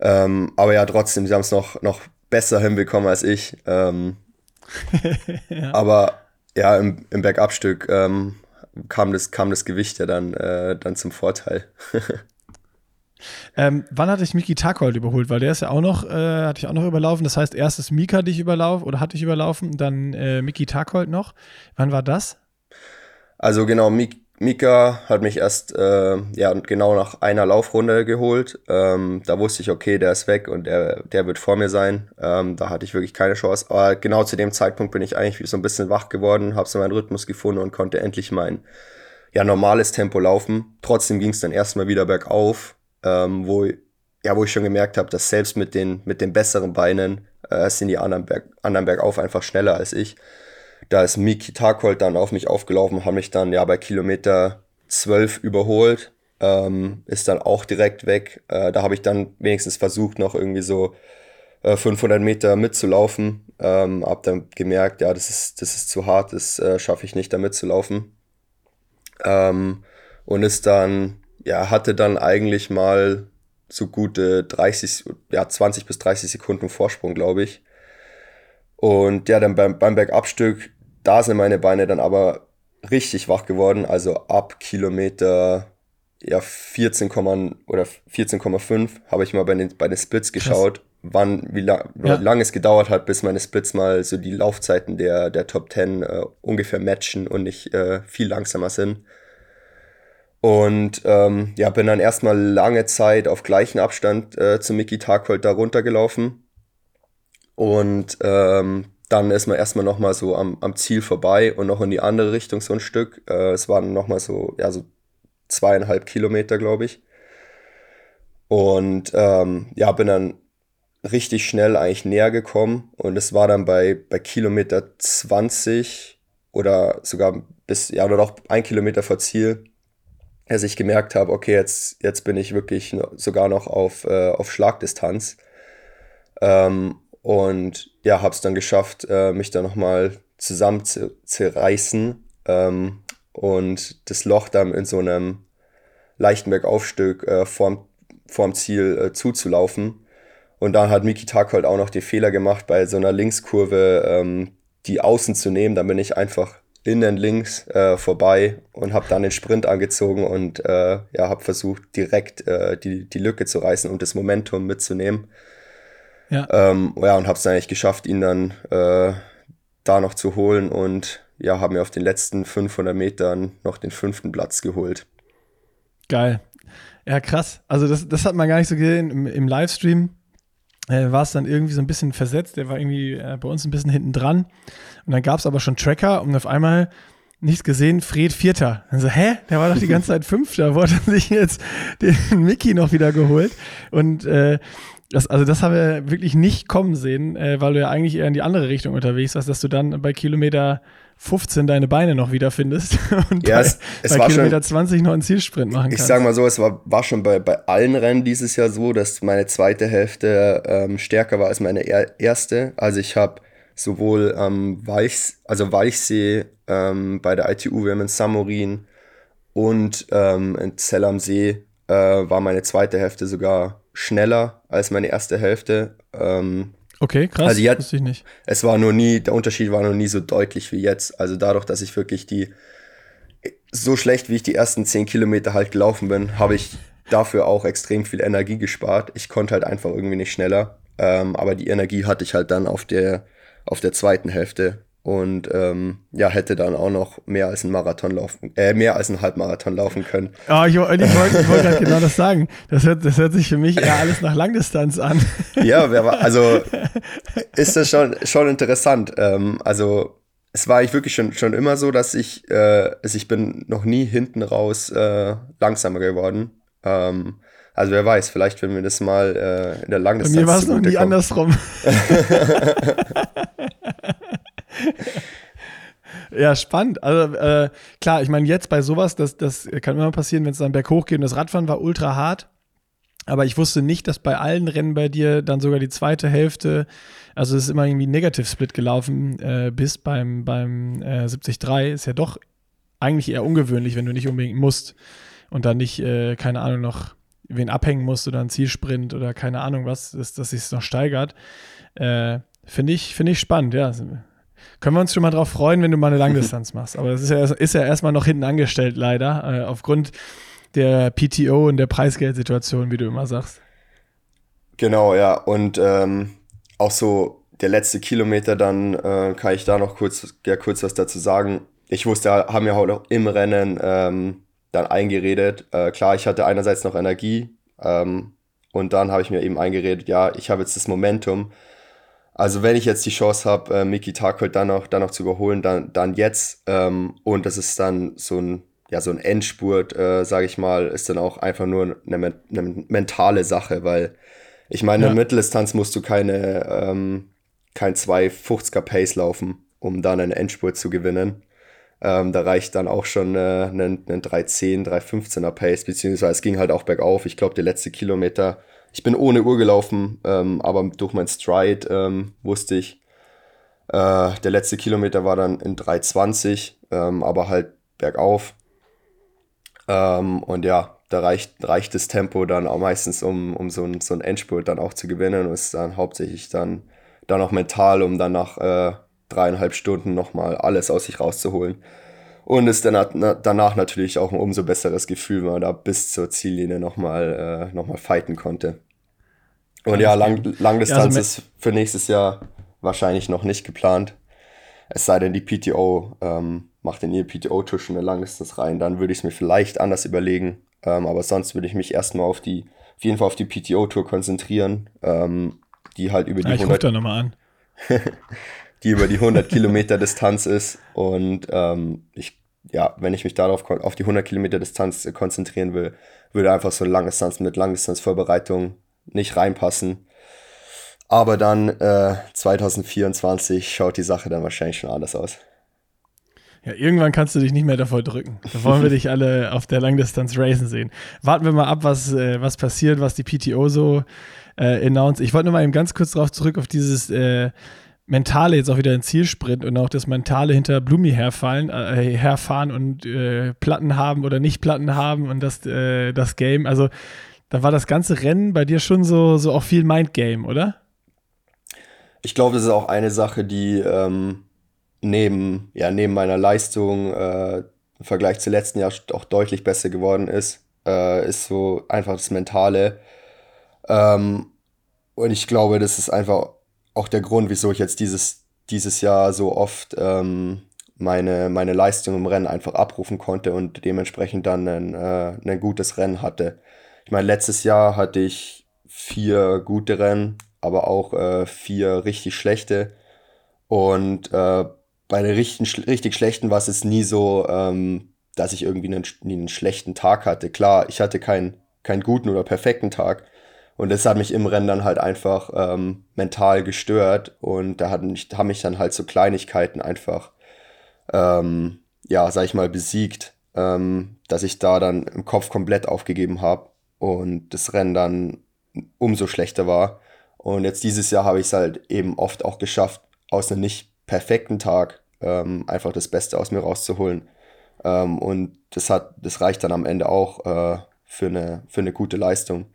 Ähm, aber ja, trotzdem, sie haben es noch, noch besser hinbekommen als ich. Ähm, ja. Aber ja, im, im Bergabstück ähm, kam, das, kam das Gewicht ja dann, äh, dann zum Vorteil. Ähm, wann hatte ich Miki Takold überholt? Weil der ist ja auch noch, äh, hatte ich auch noch überlaufen. Das heißt, erst ist Mika dich überlaufen oder hatte ich überlaufen, dann äh, Miki Takold noch. Wann war das? Also genau, Mik Mika hat mich erst äh, ja genau nach einer Laufrunde geholt. Ähm, da wusste ich, okay, der ist weg und der, der wird vor mir sein. Ähm, da hatte ich wirklich keine Chance. Aber genau zu dem Zeitpunkt bin ich eigentlich so ein bisschen wach geworden, habe so meinen Rhythmus gefunden und konnte endlich mein ja, normales Tempo laufen. Trotzdem ging es dann erstmal wieder bergauf ähm, wo, ja, wo ich schon gemerkt habe, dass selbst mit den, mit den besseren Beinen äh, sind die anderen, Berg, anderen bergauf einfach schneller als ich. Da ist Miki Tarkold dann auf mich aufgelaufen, haben mich dann ja bei Kilometer 12 überholt, ähm, ist dann auch direkt weg. Äh, da habe ich dann wenigstens versucht, noch irgendwie so äh, 500 Meter mitzulaufen. Ähm, hab dann gemerkt, ja, das ist, das ist zu hart, das äh, schaffe ich nicht, da mitzulaufen. Ähm, und ist dann ja, hatte dann eigentlich mal so gute 30, ja, 20 bis 30 Sekunden Vorsprung, glaube ich. Und ja, dann beim, beim Bergabstück, da sind meine Beine dann aber richtig wach geworden. Also ab Kilometer ja, 14, oder 14,5 habe ich mal bei den, bei den Splits geschaut, Krass. wann, wie lang, ja. lang es gedauert hat, bis meine Splits mal so die Laufzeiten der, der Top 10 äh, ungefähr matchen und nicht äh, viel langsamer sind. Und ähm, ja, bin dann erstmal lange Zeit auf gleichen Abstand äh, zu Mickey Tarkold da runtergelaufen. Und ähm, dann ist man erstmal nochmal so am, am Ziel vorbei und noch in die andere Richtung so ein Stück. Äh, es waren nochmal so, ja, so zweieinhalb Kilometer, glaube ich. Und ähm, ja, bin dann richtig schnell eigentlich näher gekommen. Und es war dann bei, bei Kilometer 20 oder sogar bis, ja, oder noch ein Kilometer vor Ziel, als ich gemerkt habe, okay, jetzt, jetzt bin ich wirklich sogar noch auf, äh, auf Schlagdistanz. Ähm, und ja, habe es dann geschafft, äh, mich da nochmal zusammenzurreißen ähm, und das Loch dann in so einem leichten Bergaufstück äh, vorm, vorm Ziel äh, zuzulaufen. Und dann hat Miki Tag halt auch noch den Fehler gemacht, bei so einer Linkskurve ähm, die Außen zu nehmen. Dann bin ich einfach innen links äh, vorbei und habe dann den Sprint angezogen und äh, ja, habe versucht, direkt äh, die, die Lücke zu reißen und das Momentum mitzunehmen. Ja, ähm, ja und habe es dann eigentlich geschafft, ihn dann äh, da noch zu holen und ja, habe mir auf den letzten 500 Metern noch den fünften Platz geholt. Geil. Ja, krass. Also das, das hat man gar nicht so gesehen im, im Livestream. Äh, war es dann irgendwie so ein bisschen versetzt. Der war irgendwie äh, bei uns ein bisschen hinten dran. Und dann gab es aber schon Tracker und auf einmal nichts gesehen, Fred Vierter. Also, hä? Der war doch die ganze Zeit Fünfter. Wo hat er sich jetzt den Mickey noch wieder geholt? Und äh, das, also das haben wir wirklich nicht kommen sehen, äh, weil du ja eigentlich eher in die andere Richtung unterwegs warst, dass du dann bei Kilometer 15 deine Beine noch wiederfindest und ja, bei, es, es bei Kilometer schon, 20 noch einen Zielsprint machen ich kannst. sag mal so, es war, war schon bei, bei allen Rennen dieses Jahr so, dass meine zweite Hälfte ähm, stärker war als meine er erste. Also ich habe sowohl am ähm, Weichs, also Weichsee ähm, bei der ITU, wir haben in Samorin und ähm, in Zell am See äh, war meine zweite Hälfte sogar schneller als meine erste Hälfte. Ähm, okay, krass, also jetzt, wusste ich nicht. Es war nur nie, der Unterschied war noch nie so deutlich wie jetzt. Also dadurch, dass ich wirklich die, so schlecht wie ich die ersten zehn Kilometer halt gelaufen bin, habe ich dafür auch extrem viel Energie gespart. Ich konnte halt einfach irgendwie nicht schneller. Ähm, aber die Energie hatte ich halt dann auf der, auf der zweiten Hälfte und ähm, ja, hätte dann auch noch mehr als ein Marathon laufen, äh, mehr als ein Halbmarathon laufen können. Oh, ich, ich wollte wollt gerade genau das sagen. Das hört, das hört sich für mich eher alles nach Langdistanz an. Ja, also ist das schon, schon interessant. Ähm, also es war eigentlich wirklich schon, schon immer so, dass ich, äh, also ich bin noch nie hinten raus äh, langsamer geworden. Ähm, also wer weiß, vielleicht wenn wir das mal äh, in der Langdistanz Bei mir war es noch nie andersrum. Ja, spannend. Also äh, klar, ich meine, jetzt bei sowas, das, das kann immer passieren, wenn es dann berghoch geht und das Radfahren war ultra hart. Aber ich wusste nicht, dass bei allen Rennen bei dir dann sogar die zweite Hälfte, also es ist immer irgendwie Negative Split gelaufen äh, bis beim, beim äh, 73. Ist ja doch eigentlich eher ungewöhnlich, wenn du nicht unbedingt musst und dann nicht, äh, keine Ahnung, noch wen abhängen musst oder einen Zielsprint oder keine Ahnung was, dass, dass sich es noch steigert. Äh, Finde ich, find ich spannend, ja. Können wir uns schon mal drauf freuen, wenn du mal eine Langdistanz machst. Aber das ist ja, ist ja erstmal noch hinten angestellt, leider, äh, aufgrund der PTO und der Preisgeldsituation, wie du immer sagst. Genau, ja. Und ähm, auch so der letzte Kilometer, dann äh, kann ich da noch kurz, ja, kurz was dazu sagen. Ich wusste, haben ja auch im Rennen ähm, dann eingeredet. Äh, klar, ich hatte einerseits noch Energie ähm, und dann habe ich mir eben eingeredet, ja, ich habe jetzt das Momentum also wenn ich jetzt die Chance habe, äh, Miki Tarkold dann noch, dann noch zu überholen, dann, dann jetzt. Ähm, und das ist dann so ein, ja, so ein Endspurt, äh, sage ich mal, ist dann auch einfach nur eine, eine mentale Sache, weil ich meine, ja. in Mitteldistanz musst du keine, ähm, kein 250er Pace laufen, um dann einen Endspurt zu gewinnen. Ähm, da reicht dann auch schon äh, ein, ein 310, 315er Pace, beziehungsweise es ging halt auch bergauf. Ich glaube, der letzte Kilometer ich bin ohne Uhr gelaufen, ähm, aber durch mein Stride ähm, wusste ich, äh, der letzte Kilometer war dann in 3,20, ähm, aber halt bergauf. Ähm, und ja, da reicht, reicht das Tempo dann auch meistens, um, um so, ein, so einen Endspurt dann auch zu gewinnen. Und ist dann hauptsächlich dann, dann auch mental, um dann nach äh, dreieinhalb Stunden nochmal alles aus sich rauszuholen. Und ist dann danach natürlich auch ein umso besseres Gefühl, wenn man da bis zur Ziellinie nochmal äh, noch fighten konnte. Und ja, Lang Langdistanz ja, also ist für nächstes Jahr wahrscheinlich noch nicht geplant. Es sei denn, die PTO ähm, macht in ihr PTO-Tour schon eine Langdistanz rein, dann würde ich es mir vielleicht anders überlegen. Ähm, aber sonst würde ich mich erstmal auf die, auf jeden Fall auf die PTO-Tour konzentrieren, ähm, die halt über die ja, ich 100 da noch mal an. die über die 100 Kilometer Distanz ist. Und ähm, ich, ja, wenn ich mich darauf auf die 100 Kilometer Distanz konzentrieren will, würde einfach so Langdistanz mit Langdistanzvorbereitung nicht reinpassen. Aber dann äh, 2024 schaut die Sache dann wahrscheinlich schon anders aus. Ja, irgendwann kannst du dich nicht mehr davor drücken. Da wollen wir dich alle auf der Langdistanz racen sehen. Warten wir mal ab, was, äh, was passiert, was die PTO so äh, announced. Ich wollte nur mal eben ganz kurz darauf zurück, auf dieses äh, Mentale jetzt auch wieder in Zielsprint und auch das Mentale hinter Blumi herfallen, äh, herfahren und äh, Platten haben oder nicht Platten haben und das, äh, das Game. Also da war das ganze Rennen bei dir schon so, so auch viel Mindgame, oder? Ich glaube, das ist auch eine Sache, die ähm, neben, ja, neben meiner Leistung äh, im Vergleich zu letzten Jahr auch deutlich besser geworden ist, äh, ist so einfach das Mentale. Ähm, und ich glaube, das ist einfach auch der Grund, wieso ich jetzt dieses, dieses Jahr so oft ähm, meine, meine Leistung im Rennen einfach abrufen konnte und dementsprechend dann ein, äh, ein gutes Rennen hatte. Ich meine, letztes Jahr hatte ich vier gute Rennen, aber auch äh, vier richtig schlechte. Und äh, bei den richtig, richtig schlechten war es jetzt nie so, ähm, dass ich irgendwie einen, einen schlechten Tag hatte. Klar, ich hatte keinen, keinen guten oder perfekten Tag. Und das hat mich im Rennen dann halt einfach ähm, mental gestört. Und da hat mich, haben mich dann halt so Kleinigkeiten einfach, ähm, ja, sag ich mal, besiegt, ähm, dass ich da dann im Kopf komplett aufgegeben habe und das Rennen dann umso schlechter war. Und jetzt dieses Jahr habe ich es halt eben oft auch geschafft, aus einem nicht perfekten Tag ähm, einfach das Beste aus mir rauszuholen. Ähm, und das hat, das reicht dann am Ende auch äh, für, eine, für eine gute Leistung.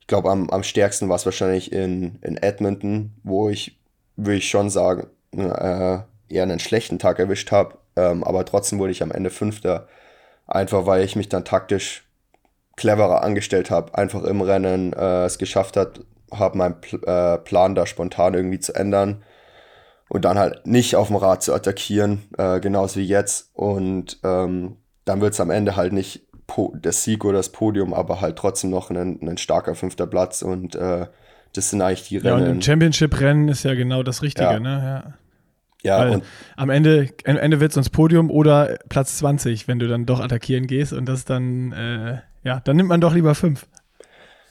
Ich glaube, am, am stärksten war es wahrscheinlich in, in Edmonton, wo ich, würde ich schon sagen, äh, eher einen schlechten Tag erwischt habe. Ähm, aber trotzdem wurde ich am Ende Fünfter. Einfach weil ich mich dann taktisch cleverer angestellt habe, einfach im Rennen äh, es geschafft hat, habe meinen Pl äh, Plan da spontan irgendwie zu ändern und dann halt nicht auf dem Rad zu attackieren, äh, genauso wie jetzt. Und ähm, dann wird es am Ende halt nicht der Sieg oder das Podium, aber halt trotzdem noch ein, ein starker fünfter Platz und äh, das sind eigentlich die Rennen. Ja, und im Championship-Rennen ist ja genau das Richtige, ja. ne? Ja. Ja, Weil und am Ende, am Ende wird es uns Podium oder Platz 20, wenn du dann doch attackieren gehst und das dann, äh, ja, dann nimmt man doch lieber fünf.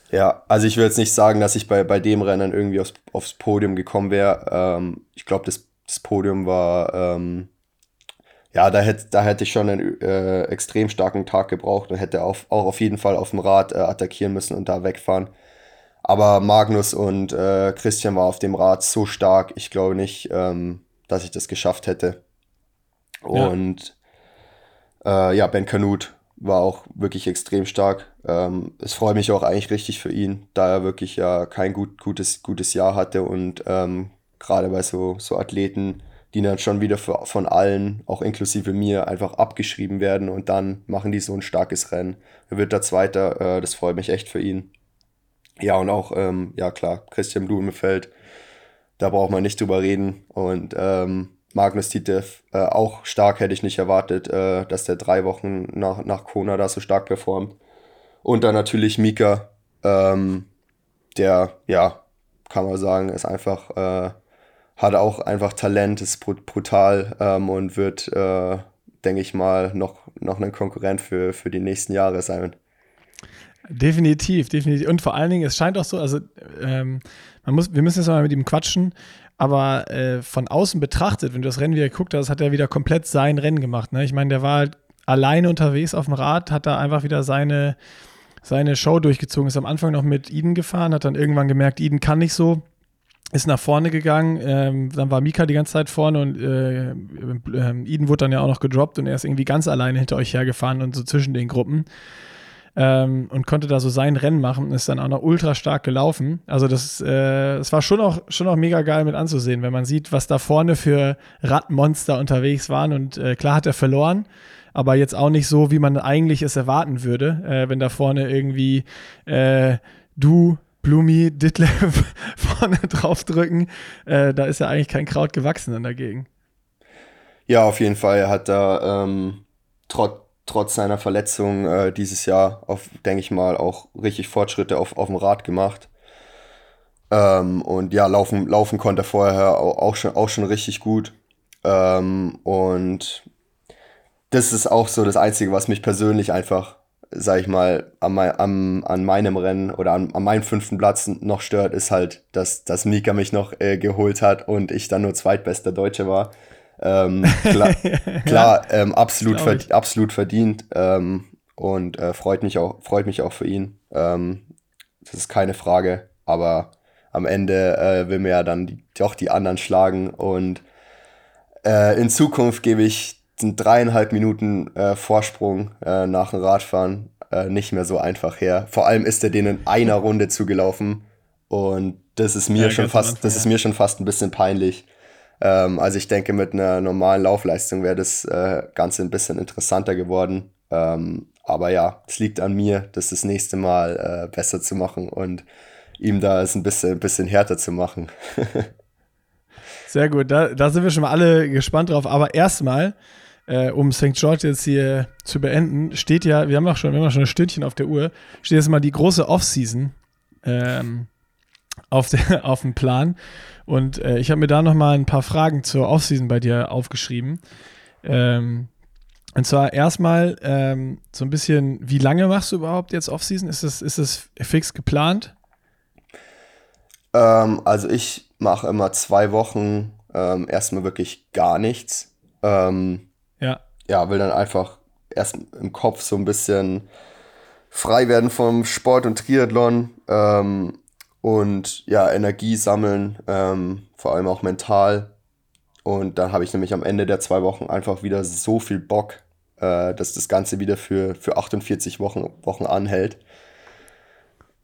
Ja, also ich würde jetzt nicht sagen, dass ich bei, bei dem Rennen irgendwie aufs, aufs Podium gekommen wäre. Ähm, ich glaube, das, das Podium war, ähm, ja, da hätte, da hätte ich schon einen äh, extrem starken Tag gebraucht und hätte auf, auch auf jeden Fall auf dem Rad äh, attackieren müssen und da wegfahren. Aber Magnus und äh, Christian war auf dem Rad so stark, ich glaube nicht, ähm, dass ich das geschafft hätte. Und ja, äh, ja Ben Kanut war auch wirklich extrem stark. Ähm, es freut mich auch eigentlich richtig für ihn, da er wirklich ja kein gut, gutes, gutes Jahr hatte und ähm, gerade bei so, so Athleten, die dann schon wieder für, von allen, auch inklusive mir, einfach abgeschrieben werden und dann machen die so ein starkes Rennen. Er wird da Zweiter, äh, das freut mich echt für ihn. Ja, und auch, ähm, ja klar, Christian Blumenfeld, da braucht man nicht drüber reden und ähm, Magnus Titev äh, auch stark, hätte ich nicht erwartet, äh, dass der drei Wochen nach, nach Kona da so stark performt. Und dann natürlich Mika, ähm, der, ja, kann man sagen, ist einfach, äh, hat auch einfach Talent, ist brutal ähm, und wird, äh, denke ich mal, noch, noch ein Konkurrent für, für die nächsten Jahre sein. Definitiv, definitiv. Und vor allen Dingen, es scheint auch so, also ähm, man muss, wir müssen jetzt mal mit ihm quatschen. Aber äh, von außen betrachtet, wenn du das Rennen wieder geguckt hast, hat er wieder komplett sein Rennen gemacht. Ne? Ich meine, der war halt alleine unterwegs auf dem Rad, hat da einfach wieder seine, seine Show durchgezogen. Ist am Anfang noch mit Eden gefahren, hat dann irgendwann gemerkt, Eden kann nicht so, ist nach vorne gegangen. Ähm, dann war Mika die ganze Zeit vorne und äh, äh, Eden wurde dann ja auch noch gedroppt und er ist irgendwie ganz alleine hinter euch hergefahren und so zwischen den Gruppen ähm, und konnte da so sein Rennen machen und ist dann auch noch ultra stark gelaufen. Also das, äh, das war schon auch, schon auch mega geil mit anzusehen, wenn man sieht, was da vorne für Radmonster unterwegs waren. Und äh, klar hat er verloren, aber jetzt auch nicht so, wie man eigentlich es erwarten würde, äh, wenn da vorne irgendwie äh, du, Blumi, Ditlev vorne draufdrücken. Äh, da ist ja eigentlich kein Kraut gewachsen dann dagegen. Ja, auf jeden Fall. Hat da ähm, trotz trotz seiner Verletzung äh, dieses Jahr, denke ich mal, auch richtig Fortschritte auf, auf dem Rad gemacht. Ähm, und ja, laufen, laufen konnte er vorher auch, auch, schon, auch schon richtig gut. Ähm, und das ist auch so das Einzige, was mich persönlich einfach, sag ich mal, am, am, an meinem Rennen oder an, an meinem fünften Platz noch stört, ist halt, dass, dass Mika mich noch äh, geholt hat und ich dann nur zweitbester Deutsche war. Ähm, klar, klar ähm, absolut, verd absolut verdient ähm, und äh, freut, mich auch, freut mich auch für ihn. Ähm, das ist keine Frage, aber am Ende äh, will mir ja dann die, doch die anderen schlagen und äh, in Zukunft gebe ich einen dreieinhalb Minuten äh, Vorsprung äh, nach dem Radfahren äh, nicht mehr so einfach her. Vor allem ist er denen in einer Runde zugelaufen und das ist mir ja, schon fast, Anfang, das ja. ist mir schon fast ein bisschen peinlich. Ähm, also ich denke, mit einer normalen Laufleistung wäre das äh, Ganze ein bisschen interessanter geworden. Ähm, aber ja, es liegt an mir, das das nächste Mal äh, besser zu machen und ihm da es ein bisschen, ein bisschen härter zu machen. Sehr gut, da, da sind wir schon mal alle gespannt drauf. Aber erstmal äh, um St. George jetzt hier zu beenden, steht ja, wir haben auch schon, wir haben auch schon ein Stündchen auf der Uhr, steht jetzt mal die große Offseason ähm, auf, auf dem Plan. Und äh, ich habe mir da nochmal ein paar Fragen zur Offseason bei dir aufgeschrieben. Ähm, und zwar erstmal ähm, so ein bisschen, wie lange machst du überhaupt jetzt Offseason? Ist das, ist das fix geplant? Ähm, also ich mache immer zwei Wochen ähm, erstmal wirklich gar nichts. Ähm, ja. Ja, will dann einfach erst im Kopf so ein bisschen frei werden vom Sport und Triathlon ähm, und ja, Energie sammeln, ähm, vor allem auch mental. Und dann habe ich nämlich am Ende der zwei Wochen einfach wieder so viel Bock, äh, dass das Ganze wieder für, für 48 Wochen, Wochen anhält.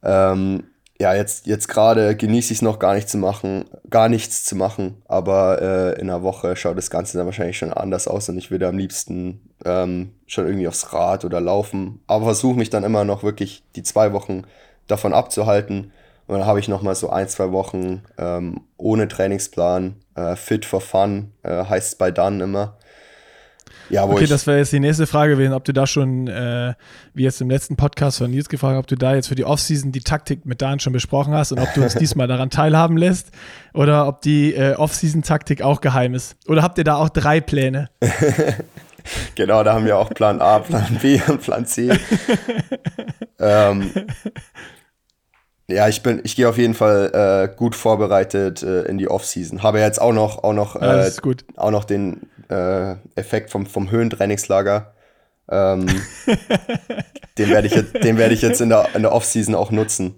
Ähm, ja, jetzt, jetzt gerade genieße ich es noch gar nicht zu machen, gar nichts zu machen, aber äh, in einer Woche schaut das Ganze dann wahrscheinlich schon anders aus und ich würde am liebsten ähm, schon irgendwie aufs Rad oder laufen, aber versuche mich dann immer noch wirklich die zwei Wochen davon abzuhalten und dann habe ich nochmal so ein, zwei Wochen ähm, ohne Trainingsplan, äh, fit for fun, äh, heißt es bei dann immer. Ja, okay, das wäre jetzt die nächste Frage gewesen, ob du da schon, äh, wie jetzt im letzten Podcast von Nils gefragt, ob du da jetzt für die Offseason die Taktik mit Dan schon besprochen hast und ob du uns diesmal daran teilhaben lässt oder ob die äh, Offseason-Taktik auch geheim ist. Oder habt ihr da auch drei Pläne? genau, da haben wir auch Plan A, Plan B und Plan C. ähm, ja, ich bin, ich gehe auf jeden Fall äh, gut vorbereitet äh, in die Offseason. Habe jetzt auch noch, auch noch, äh, auch noch den äh, Effekt vom, vom Höhentrainingslager. Ähm, den werde ich jetzt, den werde ich jetzt in der, in der Offseason auch nutzen.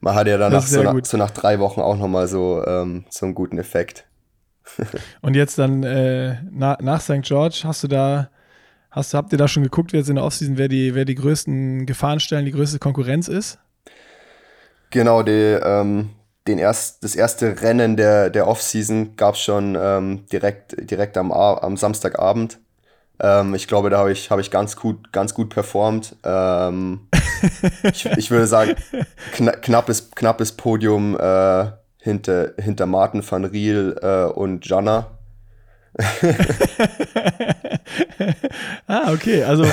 Man hat ja danach so, nach, so nach drei Wochen auch noch mal so, ähm, so einen guten Effekt. Und jetzt dann äh, na, nach St. George hast du da, hast du, habt ihr da schon geguckt, jetzt in der Offseason, wer die, wer die größten Gefahrenstellen, die größte Konkurrenz ist? Genau, die, ähm, den erst, das erste Rennen der, der Offseason gab es schon ähm, direkt, direkt am, am Samstagabend. Ähm, ich glaube, da habe ich, hab ich ganz gut, ganz gut performt. Ähm, ich, ich würde sagen, kna knappes, knappes Podium äh, hinter, hinter Martin van Riel äh, und Jana. ah, okay. Also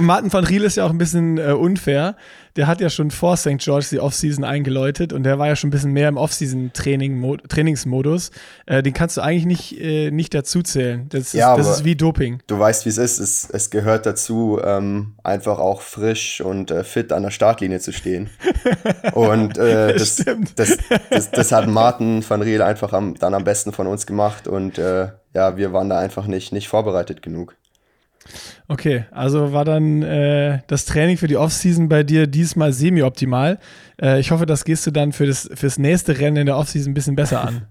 Martin van Riel ist ja auch ein bisschen äh, unfair. Der hat ja schon vor St. George die Offseason eingeläutet und der war ja schon ein bisschen mehr im Offseason-Trainingsmodus. Äh, den kannst du eigentlich nicht, äh, nicht dazu zählen. Das, ist, ja, das ist wie Doping. Du weißt, wie es ist. Es, es gehört dazu, ähm, einfach auch frisch und äh, fit an der Startlinie zu stehen. und äh, das, das, das, das, hat Martin van Riel einfach am, dann am besten von uns gemacht und äh, ja, wir waren da einfach nicht, nicht vorbereitet genug. Okay, also war dann äh, das Training für die Offseason bei dir diesmal semi-optimal. Äh, ich hoffe, das gehst du dann für das, fürs nächste Rennen in der Offseason ein bisschen besser an.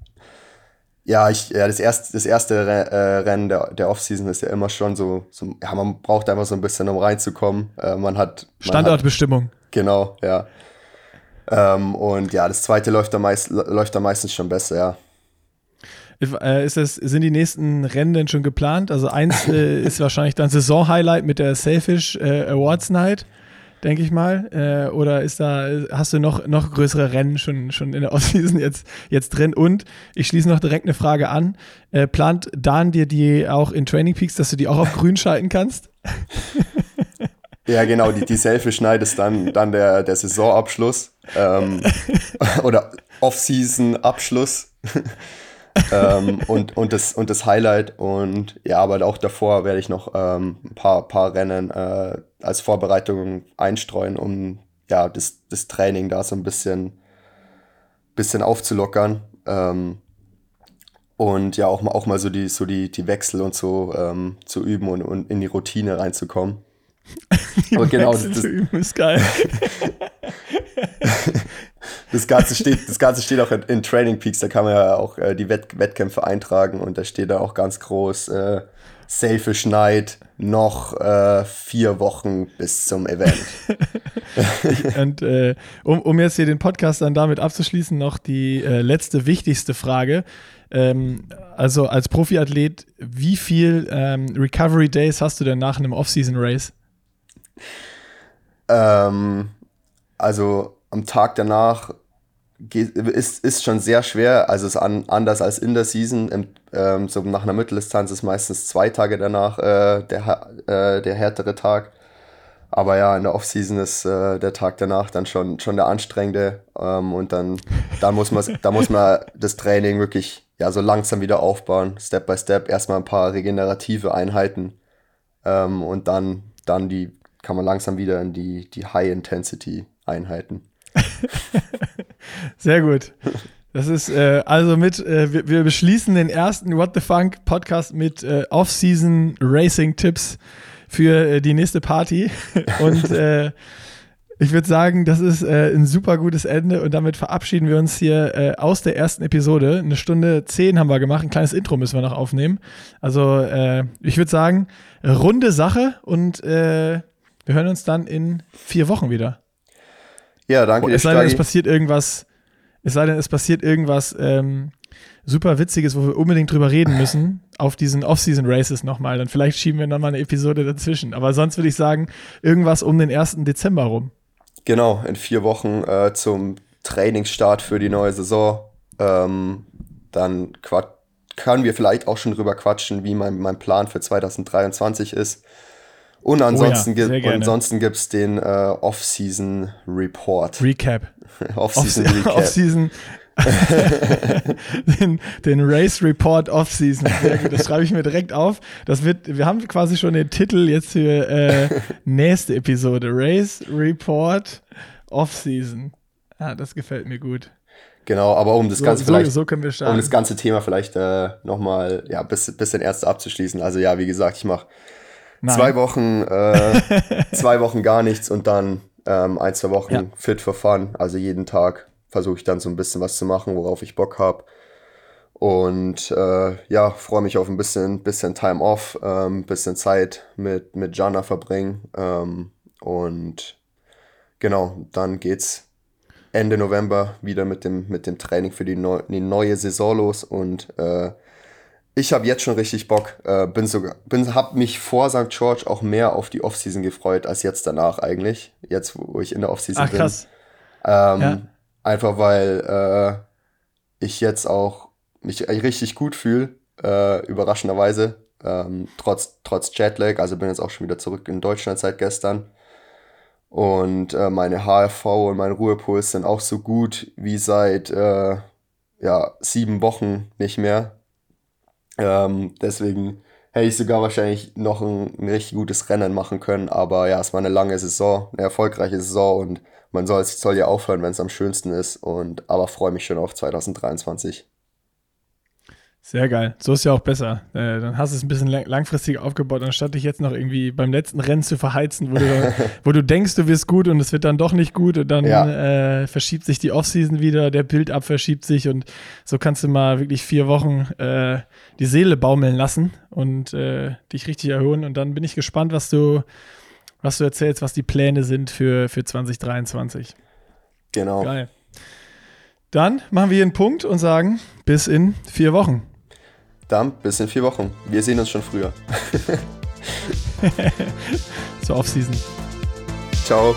ja, ich, ja, das erste, das erste äh, Rennen der, der Offseason ist ja immer schon so, so, ja, man braucht einfach so ein bisschen, um reinzukommen. Äh, man hat. Man Standortbestimmung. Hat, genau, ja. Ähm, und ja, das zweite läuft da, meist, läuft da meistens schon besser, ja. Äh, ist das, sind die nächsten Rennen denn schon geplant? Also eins äh, ist wahrscheinlich dann Saison-Highlight mit der Selfish äh, Awards Night, denke ich mal. Äh, oder ist da, hast du noch, noch größere Rennen schon, schon in der Offseason jetzt, jetzt drin? Und ich schließe noch direkt eine Frage an. Äh, plant Dan dir die auch in Training Peaks, dass du die auch auf grün schalten kannst? Ja, genau, die, die Selfish Night ist dann, dann der, der Saisonabschluss ähm, oder Off-Season-Abschluss ähm, und, und, das, und das Highlight. Und ja, aber auch davor werde ich noch ähm, ein paar, paar Rennen äh, als Vorbereitung einstreuen, um ja, das, das Training da so ein bisschen, bisschen aufzulockern. Ähm, und ja, auch mal, auch mal so die, so die, die Wechsel und so ähm, zu üben und, und in die Routine reinzukommen. Die Aber genau, das, zu üben ist geil. das Ganze steht, das Ganze steht auch in, in Training Peaks, da kann man ja auch äh, die Wett Wettkämpfe eintragen und da steht da auch ganz groß äh, Selfish Night, noch äh, vier Wochen bis zum Event. und äh, um, um jetzt hier den Podcast dann damit abzuschließen, noch die äh, letzte wichtigste Frage. Ähm, also als Profiathlet, wie viel ähm, Recovery Days hast du denn nach einem Off-Season Race? Ähm, also am Tag danach ist, ist schon sehr schwer. Also es ist an, anders als in der Season. Ähm, so nach einer Mitteldistanz ist meistens zwei Tage danach äh, der, äh, der härtere Tag. Aber ja, in der Offseason ist äh, der Tag danach dann schon, schon der anstrengende. Ähm, und dann, dann muss man da muss man das Training wirklich ja so langsam wieder aufbauen, Step by Step. Erstmal ein paar regenerative Einheiten. Ähm, und dann, dann die kann man langsam wieder in die, die High-Intensity-Einheiten. Sehr gut. Das ist äh, also mit, äh, wir, wir, beschließen den ersten What the Funk Podcast mit äh, Off-Season Racing Tipps für äh, die nächste Party. Und äh, ich würde sagen, das ist äh, ein super gutes Ende und damit verabschieden wir uns hier aus der ersten Episode. Eine Stunde zehn haben wir gemacht, ein kleines Intro müssen wir noch aufnehmen. Also ich würde sagen, runde Sache und wir hören uns dann in vier Wochen wieder. Ja, danke. Es sei denn, es passiert irgendwas, es sei denn, es passiert irgendwas ähm, super Witziges, wo wir unbedingt drüber reden müssen, auf diesen Off-Season-Races nochmal. Dann vielleicht schieben wir nochmal eine Episode dazwischen. Aber sonst würde ich sagen, irgendwas um den 1. Dezember rum. Genau, in vier Wochen äh, zum Trainingsstart für die neue Saison. Ähm, dann können wir vielleicht auch schon drüber quatschen, wie mein, mein Plan für 2023 ist. Und ansonsten oh ja, gibt es den äh, Off-Season Report. Recap. Off-Season Off Recap. Off-Season. den, den, Race Report Off-Season. Das schreibe ich mir direkt auf. Das wird, wir haben quasi schon den Titel jetzt für äh, nächste Episode. Race Report Off-Season. Ah, das gefällt mir gut. Genau, aber um das so, Ganze vielleicht, so um das ganze Thema vielleicht äh, nochmal, ja, bis, bisschen erst abzuschließen. Also ja, wie gesagt, ich mache Nein. Zwei Wochen, äh, zwei Wochen gar nichts und dann ähm, ein, zwei Wochen ja. fit for fun. Also jeden Tag versuche ich dann so ein bisschen was zu machen, worauf ich Bock habe. Und äh, ja, freue mich auf ein bisschen, bisschen Time off, ein ähm, bisschen Zeit mit, mit Jana verbringen. Ähm, und genau, dann geht's Ende November wieder mit dem, mit dem Training für die, neu, die neue Saison los. Und äh, ich habe jetzt schon richtig Bock. Äh, bin sogar, bin, hab mich vor St. George auch mehr auf die Offseason gefreut als jetzt danach eigentlich. Jetzt, wo ich in der Offseason Ach, bin. Krass. Ähm, ja. Einfach weil äh, ich jetzt auch mich richtig gut fühle, äh, überraschenderweise. Ähm, trotz, trotz Jetlag, also bin jetzt auch schon wieder zurück in Deutschland seit gestern. Und äh, meine HRV und mein Ruhepuls sind auch so gut wie seit äh, ja, sieben Wochen nicht mehr. Ähm, deswegen hätte ich sogar wahrscheinlich noch ein, ein, richtig gutes Rennen machen können. Aber ja, es war eine lange Saison, eine erfolgreiche Saison und man soll, soll ja aufhören, wenn es am schönsten ist. Und aber freue mich schon auf 2023. Sehr geil. So ist ja auch besser. Äh, dann hast du es ein bisschen langfristig aufgebaut, anstatt dich jetzt noch irgendwie beim letzten Rennen zu verheizen, wo du, wo du denkst, du wirst gut und es wird dann doch nicht gut und dann ja. äh, verschiebt sich die Offseason wieder, der Build-up verschiebt sich und so kannst du mal wirklich vier Wochen äh, die Seele baumeln lassen und äh, dich richtig erhöhen. Und dann bin ich gespannt, was du, was du erzählst, was die Pläne sind für, für 2023. Genau. Geil. Dann machen wir hier einen Punkt und sagen bis in vier Wochen. Dann bis in vier Wochen. Wir sehen uns schon früher. Zur Offseason. Ciao.